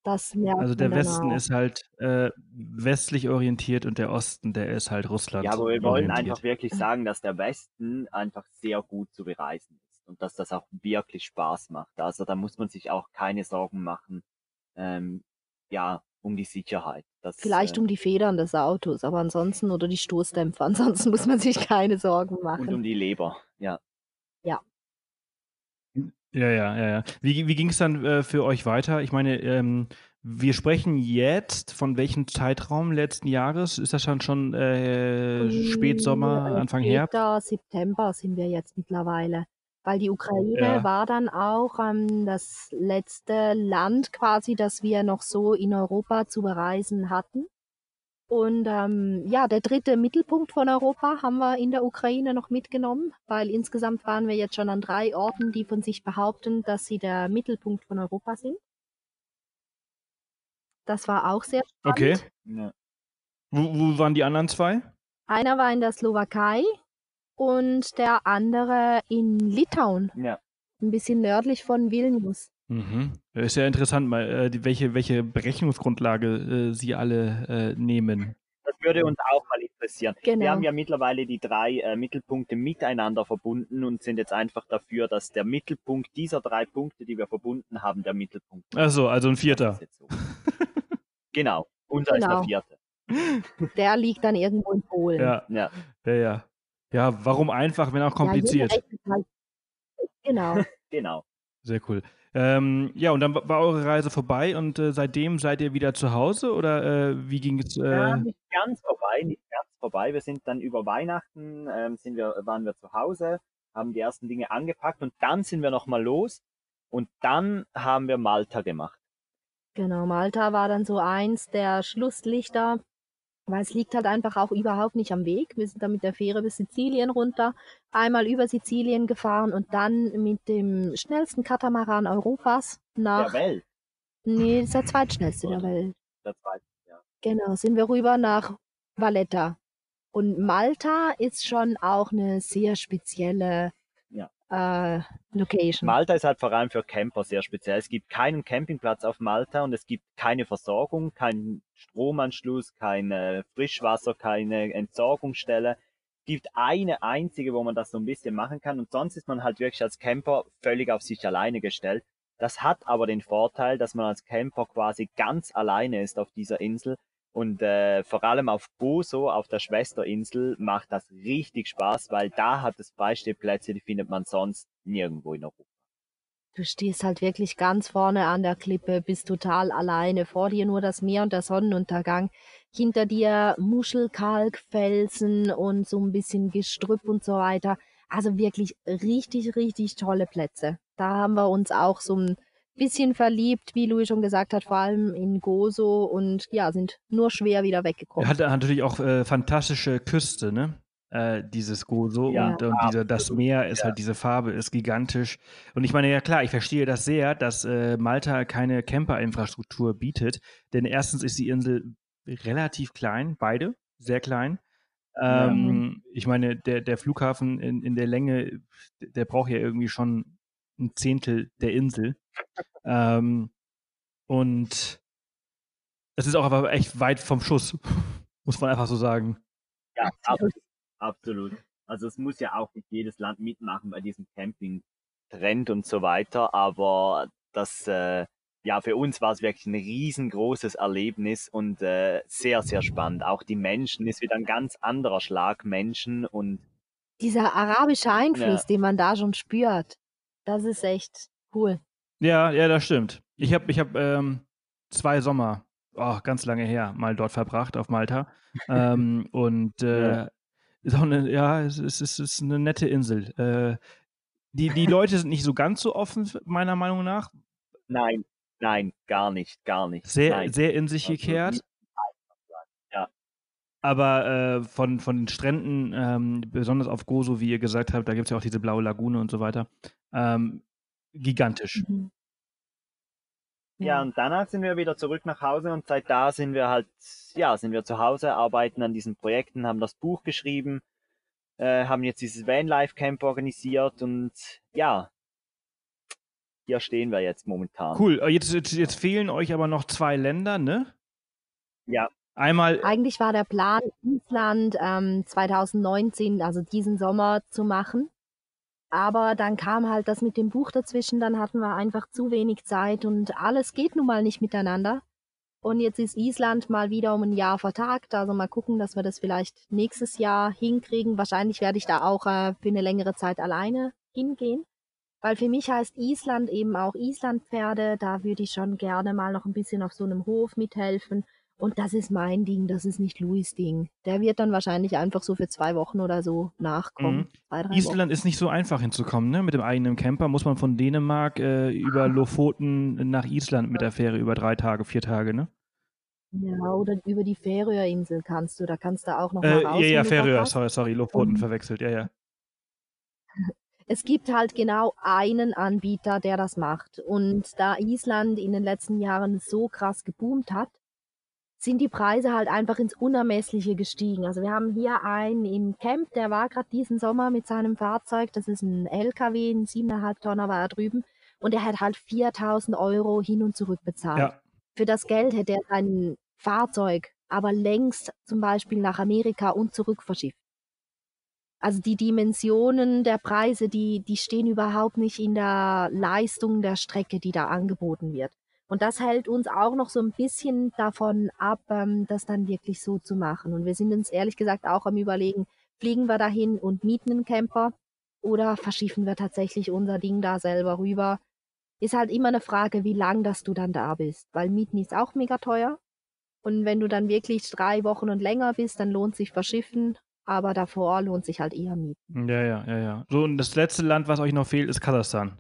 Das merkt Also der Westen auch. ist halt äh, westlich orientiert und der Osten, der ist halt Russland Ja, aber wir wollen orientiert. einfach wirklich sagen, dass der Westen einfach sehr gut zu bereisen ist und dass das auch wirklich Spaß macht. Also da muss man sich auch keine Sorgen machen, ähm, ja, um die Sicherheit. Das, Vielleicht äh, um die Federn des Autos, aber ansonsten oder die Stoßdämpfer. *laughs* Ansonsten muss man sich keine Sorgen und machen. um die Leber, ja. Ja, ja, ja, ja. Wie, wie ging es dann äh, für euch weiter? Ich meine, ähm, wir sprechen jetzt von welchem Zeitraum letzten Jahres? Ist das dann schon äh, Spätsommer, Äh, Anfang Herbst? September sind wir jetzt mittlerweile. Weil die Ukraine Ja. war dann auch ähm, das letzte Land quasi, das wir noch so in Europa zu bereisen hatten. Und ähm, ja, der dritte Mittelpunkt von Europa haben wir in der Ukraine noch mitgenommen, weil insgesamt waren wir jetzt schon an drei Orten, die von sich behaupten, dass sie der Mittelpunkt von Europa sind. Das war auch sehr spannend. Okay. ja. Wo, wo waren die anderen zwei? Einer war in der Slowakei und der andere in Litauen, ja. ein bisschen nördlich von Vilnius. Mhm. Ist ja interessant, mal, äh, welche, welche Berechnungsgrundlage äh, Sie alle äh, nehmen. Das würde uns auch mal interessieren. Wir Genau. haben ja mittlerweile die drei äh, Mittelpunkte miteinander verbunden und sind jetzt einfach dafür, dass der Mittelpunkt dieser drei Punkte, die wir verbunden haben, der Mittelpunkt ist. Achso, also ein Vierter. ist so. genau. Unser ist Genau. der vierte. Der liegt dann irgendwo in Polen. Ja, Ja. ja, ja. Ja, warum einfach, wenn auch kompliziert? Ja, halt. Genau. Genau. Sehr cool. Ähm, ja, und dann wa- war eure Reise vorbei und äh, seitdem seid ihr wieder zu Hause oder äh, wie ging es? Ja, Äh, nicht ganz vorbei, nicht ganz vorbei. Wir sind dann über Weihnachten, ähm, sind wir, waren wir zu Hause, haben die ersten Dinge angepackt und dann sind wir nochmal los und dann haben wir Malta gemacht. Genau, Malta war dann so eins der Schlusslichter, weil es liegt halt einfach auch überhaupt nicht am Weg. Wir sind dann mit der Fähre bis Sizilien runter, einmal über Sizilien gefahren und dann mit dem schnellsten Katamaran Europas nach, Der Welt, nee, das ist der zweitschnellste der Welt. der zweite. Ja. Genau, sind wir rüber nach Valletta. Und Malta ist schon auch eine sehr spezielle. Äh, Location. Malta ist halt vor allem für Camper sehr speziell. Es gibt keinen Campingplatz auf Malta und es gibt keine Versorgung, keinen Stromanschluss, kein äh, Frischwasser, keine Entsorgungsstelle. Es gibt eine einzige, wo man das so ein bisschen machen kann und sonst ist man halt wirklich als Camper völlig auf sich alleine gestellt. Das hat aber den Vorteil, dass man als Camper quasi ganz alleine ist auf dieser Insel und äh, vor allem auf Gozo, auf der Schwesterinsel, macht das richtig Spaß, weil da hat es Freistehplätze, die findet man sonst nirgendwo in Europa. Du stehst halt wirklich ganz vorne an der Klippe, bist total alleine. Vor dir nur das Meer und der Sonnenuntergang. Hinter dir Muschelkalkfelsen und so ein bisschen Gestrüpp und so weiter. Also wirklich richtig, richtig tolle Plätze. Da haben wir uns auch so ein bisschen verliebt, wie Louis schon gesagt hat, vor allem in Gozo und ja, sind nur schwer wieder weggekommen. hat, hat natürlich auch äh, fantastische Küste, ne? Äh, dieses Gozo Ja, und, und dieser, das Meer ist ja. halt, diese Farbe ist gigantisch. Und ich meine, ja klar, ich verstehe das sehr, dass äh, Malta keine Camper-Infrastruktur bietet, denn erstens ist die Insel relativ klein, beide, sehr klein. Ja. Ähm, Ich meine, der, der Flughafen in, in der Länge, der braucht ja irgendwie schon ein Zehntel der Insel. ähm, und es ist auch aber echt weit vom Schuss, *laughs* muss man einfach so sagen. Ja, Absolut. absolut. absolut. Also es muss ja auch nicht jedes Land mitmachen bei diesem Camping-Trend und so weiter, aber das, äh, ja, für uns war es wirklich ein riesengroßes Erlebnis und äh, sehr, sehr spannend. Auch die Menschen ist wieder ein ganz anderer Schlag Menschen und Dieser arabische Einfluss, Ja. den man da schon spürt, das ist echt cool. Ja, ja, das stimmt. Ich habe ich hab, ähm, zwei Sommer, oh, ganz lange her, mal dort verbracht auf Malta. ähm, *laughs* und äh, Ja. ist auch eine, ja, es ist, es ist eine nette Insel. Äh, die, die Leute sind nicht so ganz so offen, meiner Meinung nach. nein, nein, gar nicht, gar nicht. Sehr, nein. sehr in sich gekehrt. Aber äh, von, von den Stränden, ähm, besonders auf Gozo, wie ihr gesagt habt, da gibt es ja auch diese blaue Lagune und so weiter, ähm, gigantisch. Mhm. Ja, und danach sind wir wieder zurück nach Hause und seit da sind wir halt, ja, sind wir zu Hause, arbeiten an diesen Projekten, haben das Buch geschrieben, äh, haben jetzt dieses Vanlife Camp organisiert und ja, hier stehen wir jetzt momentan. Cool. Äh, jetzt, jetzt, jetzt fehlen euch aber noch zwei Länder, ne? Ja. Einmal. Eigentlich war der Plan, Island ähm, 2019, also diesen Sommer, zu machen. Aber dann kam halt das mit dem Buch dazwischen, dann hatten wir einfach zu wenig Zeit und alles geht nun mal nicht miteinander. Und jetzt ist Island mal wieder um ein Jahr vertagt. Also mal gucken, dass wir das vielleicht nächstes Jahr hinkriegen. Wahrscheinlich werde ich da auch äh, für eine längere Zeit alleine hingehen. Weil für mich heißt Island eben auch Islandpferde. Da würde ich schon gerne mal noch ein bisschen auf so einem Hof mithelfen. Und das ist mein Ding, das ist nicht Louis Ding. Der wird dann wahrscheinlich einfach so für zwei Wochen oder so nachkommen. Mhm. Zwei, Island Wochen. ist nicht so einfach hinzukommen, ne? Mit dem eigenen Camper muss man von Dänemark äh, über Lofoten nach Island mit der Fähre über drei Tage, vier Tage, ne? Ja, oder über die Färöerinsel kannst du, da kannst du auch noch äh, mal raus. Ja, ja, Färöer, sorry, sorry, Lofoten um, verwechselt, ja, ja. *laughs* Es gibt halt genau einen Anbieter, der das macht. Und da Island in den letzten Jahren so krass geboomt hat, sind die Preise halt einfach ins Unermessliche gestiegen. Also wir haben hier einen im Camp, der war gerade diesen Sommer mit seinem Fahrzeug, das ist ein LKW, ein 7,5 Tonner war er drüben, und er hat halt 4000 Euro hin und zurück bezahlt. Ja. Für das Geld hätte er sein Fahrzeug aber längst zum Beispiel nach Amerika und zurück verschifft. Also die Dimensionen der Preise, die, die stehen überhaupt nicht in der Leistung der Strecke, die da angeboten wird. Und das hält uns auch noch so ein bisschen davon ab, ähm, das dann wirklich so zu machen. Und wir sind uns ehrlich gesagt auch am Überlegen, fliegen wir dahin und mieten einen Camper oder verschiffen wir tatsächlich unser Ding da selber rüber. Ist halt immer eine Frage, wie lang dass du dann da bist, weil Mieten ist auch mega teuer. Und wenn du dann wirklich drei Wochen und länger bist, dann lohnt sich verschiffen, aber davor lohnt sich halt eher Mieten. Ja, ja, ja, ja. So, und das letzte Land, was euch noch fehlt, ist Kasachstan.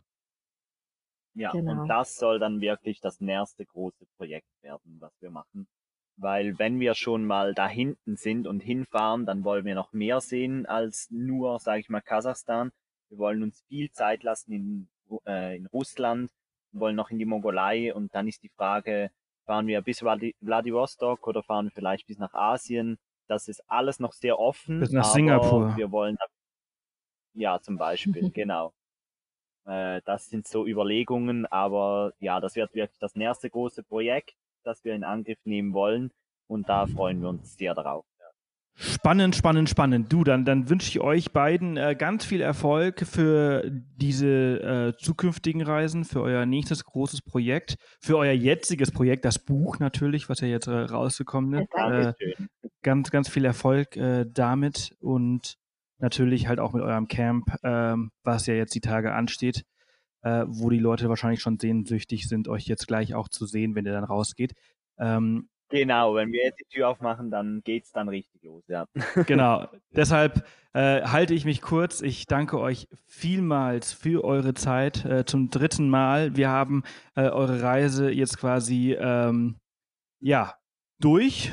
Ja, genau. und das soll dann wirklich das nächste große Projekt werden, was wir machen. Weil wenn wir schon mal da hinten sind und hinfahren, dann wollen wir noch mehr sehen als nur, sage ich mal, Kasachstan. Wir wollen uns viel Zeit lassen in, äh, in Russland, wir wollen noch in die Mongolei und dann ist die Frage, fahren wir bis Vladivostok oder fahren wir vielleicht bis nach Asien? Das ist alles noch sehr offen. Bis nach Singapur. Wir wollen, ja, zum Beispiel, *laughs* genau. Äh, das sind so Überlegungen, aber ja, das wird wirklich das nächste große Projekt, das wir in Angriff nehmen wollen und da freuen wir uns sehr darauf. Spannend, spannend, spannend. Du, dann, dann wünsche ich euch beiden äh, ganz viel Erfolg für diese äh, zukünftigen Reisen, für euer nächstes großes Projekt, für euer jetziges Projekt, das Buch natürlich, was ja jetzt äh, rausgekommen ist. Äh, ganz, ganz viel Erfolg äh, damit und natürlich halt auch mit eurem Camp, ähm, was ja jetzt die Tage ansteht, äh, wo die Leute wahrscheinlich schon sehnsüchtig sind, euch jetzt gleich auch zu sehen, wenn ihr dann rausgeht. Ähm, Genau, wenn wir jetzt die Tür aufmachen, dann geht's dann richtig los, ja. *laughs* Genau. Deshalb äh, halte ich mich kurz. Ich danke euch vielmals für eure Zeit äh, zum dritten Mal. Wir haben äh, eure Reise jetzt quasi ähm, ja durch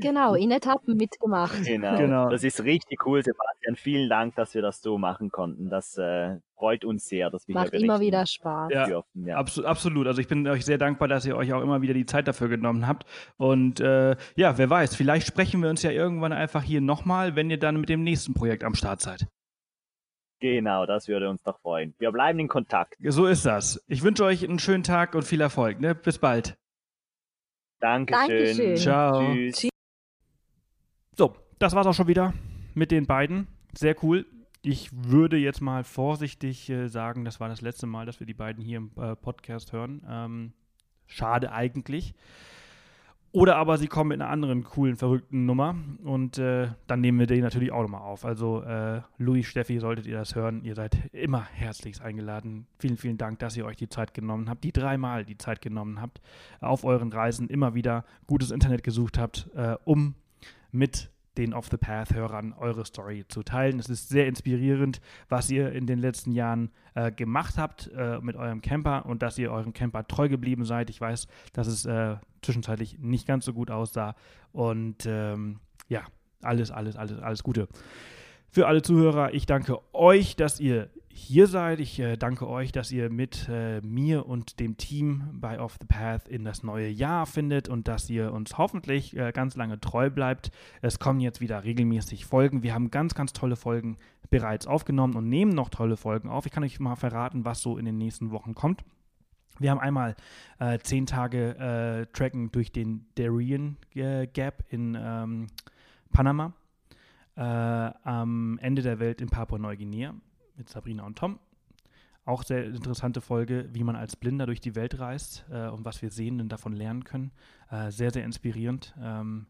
Genau, in Etappen mitgemacht. Genau. genau. Das ist richtig cool, Sebastian. Vielen Dank, dass wir das so machen konnten. Das äh, freut uns sehr, dass wir Macht immer wieder Spaß. Ja, dürfen. Ja. Abs absolut. Also ich bin euch sehr dankbar, dass ihr euch auch immer wieder die Zeit dafür genommen habt. Und äh, ja, wer weiß, vielleicht sprechen wir uns ja irgendwann einfach hier nochmal, wenn ihr dann mit dem nächsten Projekt am Start seid. Genau, das würde uns doch freuen. Wir bleiben in Kontakt. So ist das. Ich wünsche euch einen schönen Tag und viel Erfolg. Ne? Bis bald. Dankeschön. Dankeschön. Ciao. Tschüss. So, das war's auch schon wieder mit den beiden. Sehr cool. Ich würde jetzt mal vorsichtig äh, sagen, das war das letzte Mal, dass wir die beiden hier im äh, Podcast hören. Ähm, schade eigentlich. Oder aber sie kommen mit einer anderen coolen, verrückten Nummer und äh, dann nehmen wir die natürlich auch nochmal auf. Also äh, Louis, Steffi, solltet ihr das hören, ihr seid immer herzlichst eingeladen. Vielen, vielen Dank, dass ihr euch die Zeit genommen habt, die dreimal die Zeit genommen habt, auf euren Reisen immer wieder gutes Internet gesucht habt, äh, um mit den Off the Path-Hörern eure Story zu teilen. Es ist sehr inspirierend, was ihr in den letzten Jahren äh, gemacht habt äh, mit eurem Camper und dass ihr eurem Camper treu geblieben seid. Ich weiß, dass es äh, zwischenzeitlich nicht ganz so gut aussah. Und ähm, ja, alles, alles, alles, alles Gute. Für alle Zuhörer, ich danke euch, dass ihr hier seid. Ich äh, danke euch, dass ihr mit äh, mir und dem Team bei Off the Path in das neue Jahr findet und dass ihr uns hoffentlich äh, ganz lange treu bleibt. Es kommen jetzt wieder regelmäßig Folgen. Wir haben ganz, ganz tolle Folgen bereits aufgenommen und nehmen noch tolle Folgen auf. Ich kann euch mal verraten, was so in den nächsten Wochen kommt. Wir haben einmal äh, zehn Tage äh, Tracken durch den Darien äh, Gap in ähm, Panama, am Ende der Welt in Papua-Neuguinea mit Sabrina und Tom. Auch sehr interessante Folge, wie man als Blinder durch die Welt reist äh, und was wir Sehenden davon lernen können. Äh, sehr, sehr inspirierend. Ähm,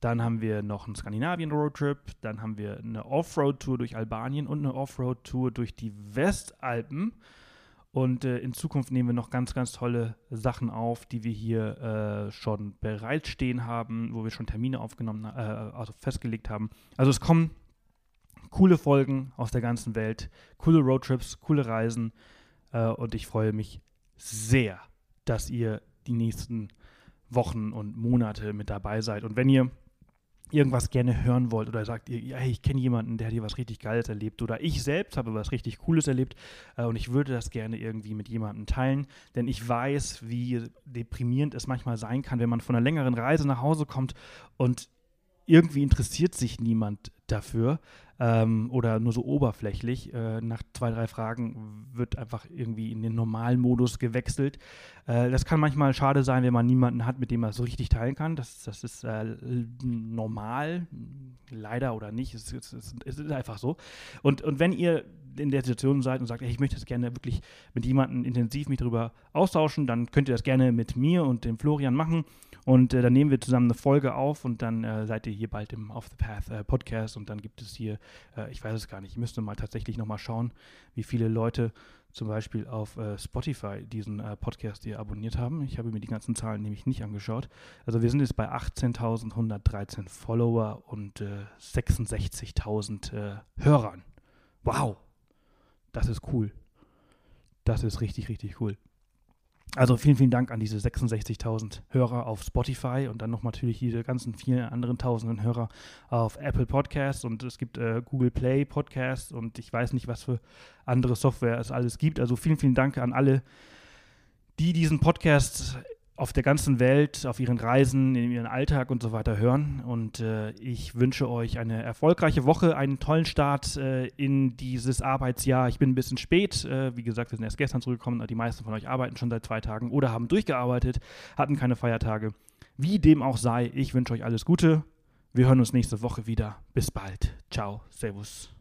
dann haben wir noch einen Skandinavien-Roadtrip, dann haben wir eine Offroad-Tour durch Albanien und eine Offroad-Tour durch die Westalpen. Und äh, in Zukunft nehmen wir noch ganz, ganz tolle Sachen auf, die wir hier äh, schon bereitstehen haben, wo wir schon Termine aufgenommen, äh, also festgelegt haben. Also es kommen coole Folgen aus der ganzen Welt, coole Roadtrips, coole Reisen. Äh, und ich freue mich sehr, dass ihr die nächsten Wochen und Monate mit dabei seid. Und wenn ihr irgendwas gerne hören wollt oder sagt, ihr, hey, ich kenne jemanden, der hat hier was richtig Geiles erlebt oder ich selbst habe was richtig Cooles erlebt äh, und ich würde das gerne irgendwie mit jemandem teilen, denn ich weiß, wie deprimierend es manchmal sein kann, wenn man von einer längeren Reise nach Hause kommt und irgendwie interessiert sich niemand dafür ähm, oder nur so oberflächlich. Äh, nach zwei, drei Fragen wird einfach irgendwie in den normalen Modus gewechselt. Äh, das kann manchmal schade sein, wenn man niemanden hat, mit dem man so richtig teilen kann. Das, das ist äh, normal, leider oder nicht. Es, es, es, es, ist einfach so. Und, und wenn ihr in der Situation seid und sagt, hey, ich möchte das gerne wirklich mit jemandem intensiv mich darüber austauschen, dann könnt ihr das gerne mit mir und dem Florian machen. Und äh, dann nehmen wir zusammen eine Folge auf und dann äh, seid ihr hier bald im Off the Path äh, Podcast und dann gibt es hier, äh, ich weiß es gar nicht, ich müsste mal tatsächlich nochmal schauen, wie viele Leute zum Beispiel auf äh, Spotify diesen äh, Podcast hier abonniert haben. Ich habe mir die ganzen Zahlen nämlich nicht angeschaut. Also wir sind jetzt bei 18.113 Follower und 66.000 Hörern. Wow, das ist cool. Das ist richtig, richtig cool. Also vielen, vielen Dank an diese 66.000 Hörer auf Spotify und dann noch natürlich diese ganzen vielen anderen tausenden Hörer auf Apple Podcasts und es gibt äh, Google Play Podcasts und ich weiß nicht, was für andere Software es alles gibt. Also vielen, vielen Dank an alle, die diesen Podcast auf der ganzen Welt, auf ihren Reisen, in ihren Alltag und so weiter hören. Und äh, ich wünsche euch eine erfolgreiche Woche, einen tollen Start äh, in dieses Arbeitsjahr. Ich bin ein bisschen spät. Äh, wie gesagt, wir sind erst gestern zurückgekommen. Die meisten von euch arbeiten schon seit zwei Tagen oder haben durchgearbeitet, hatten keine Feiertage. Wie dem auch sei, ich wünsche euch alles Gute. Wir hören uns nächste Woche wieder. Bis bald. Ciao. Servus.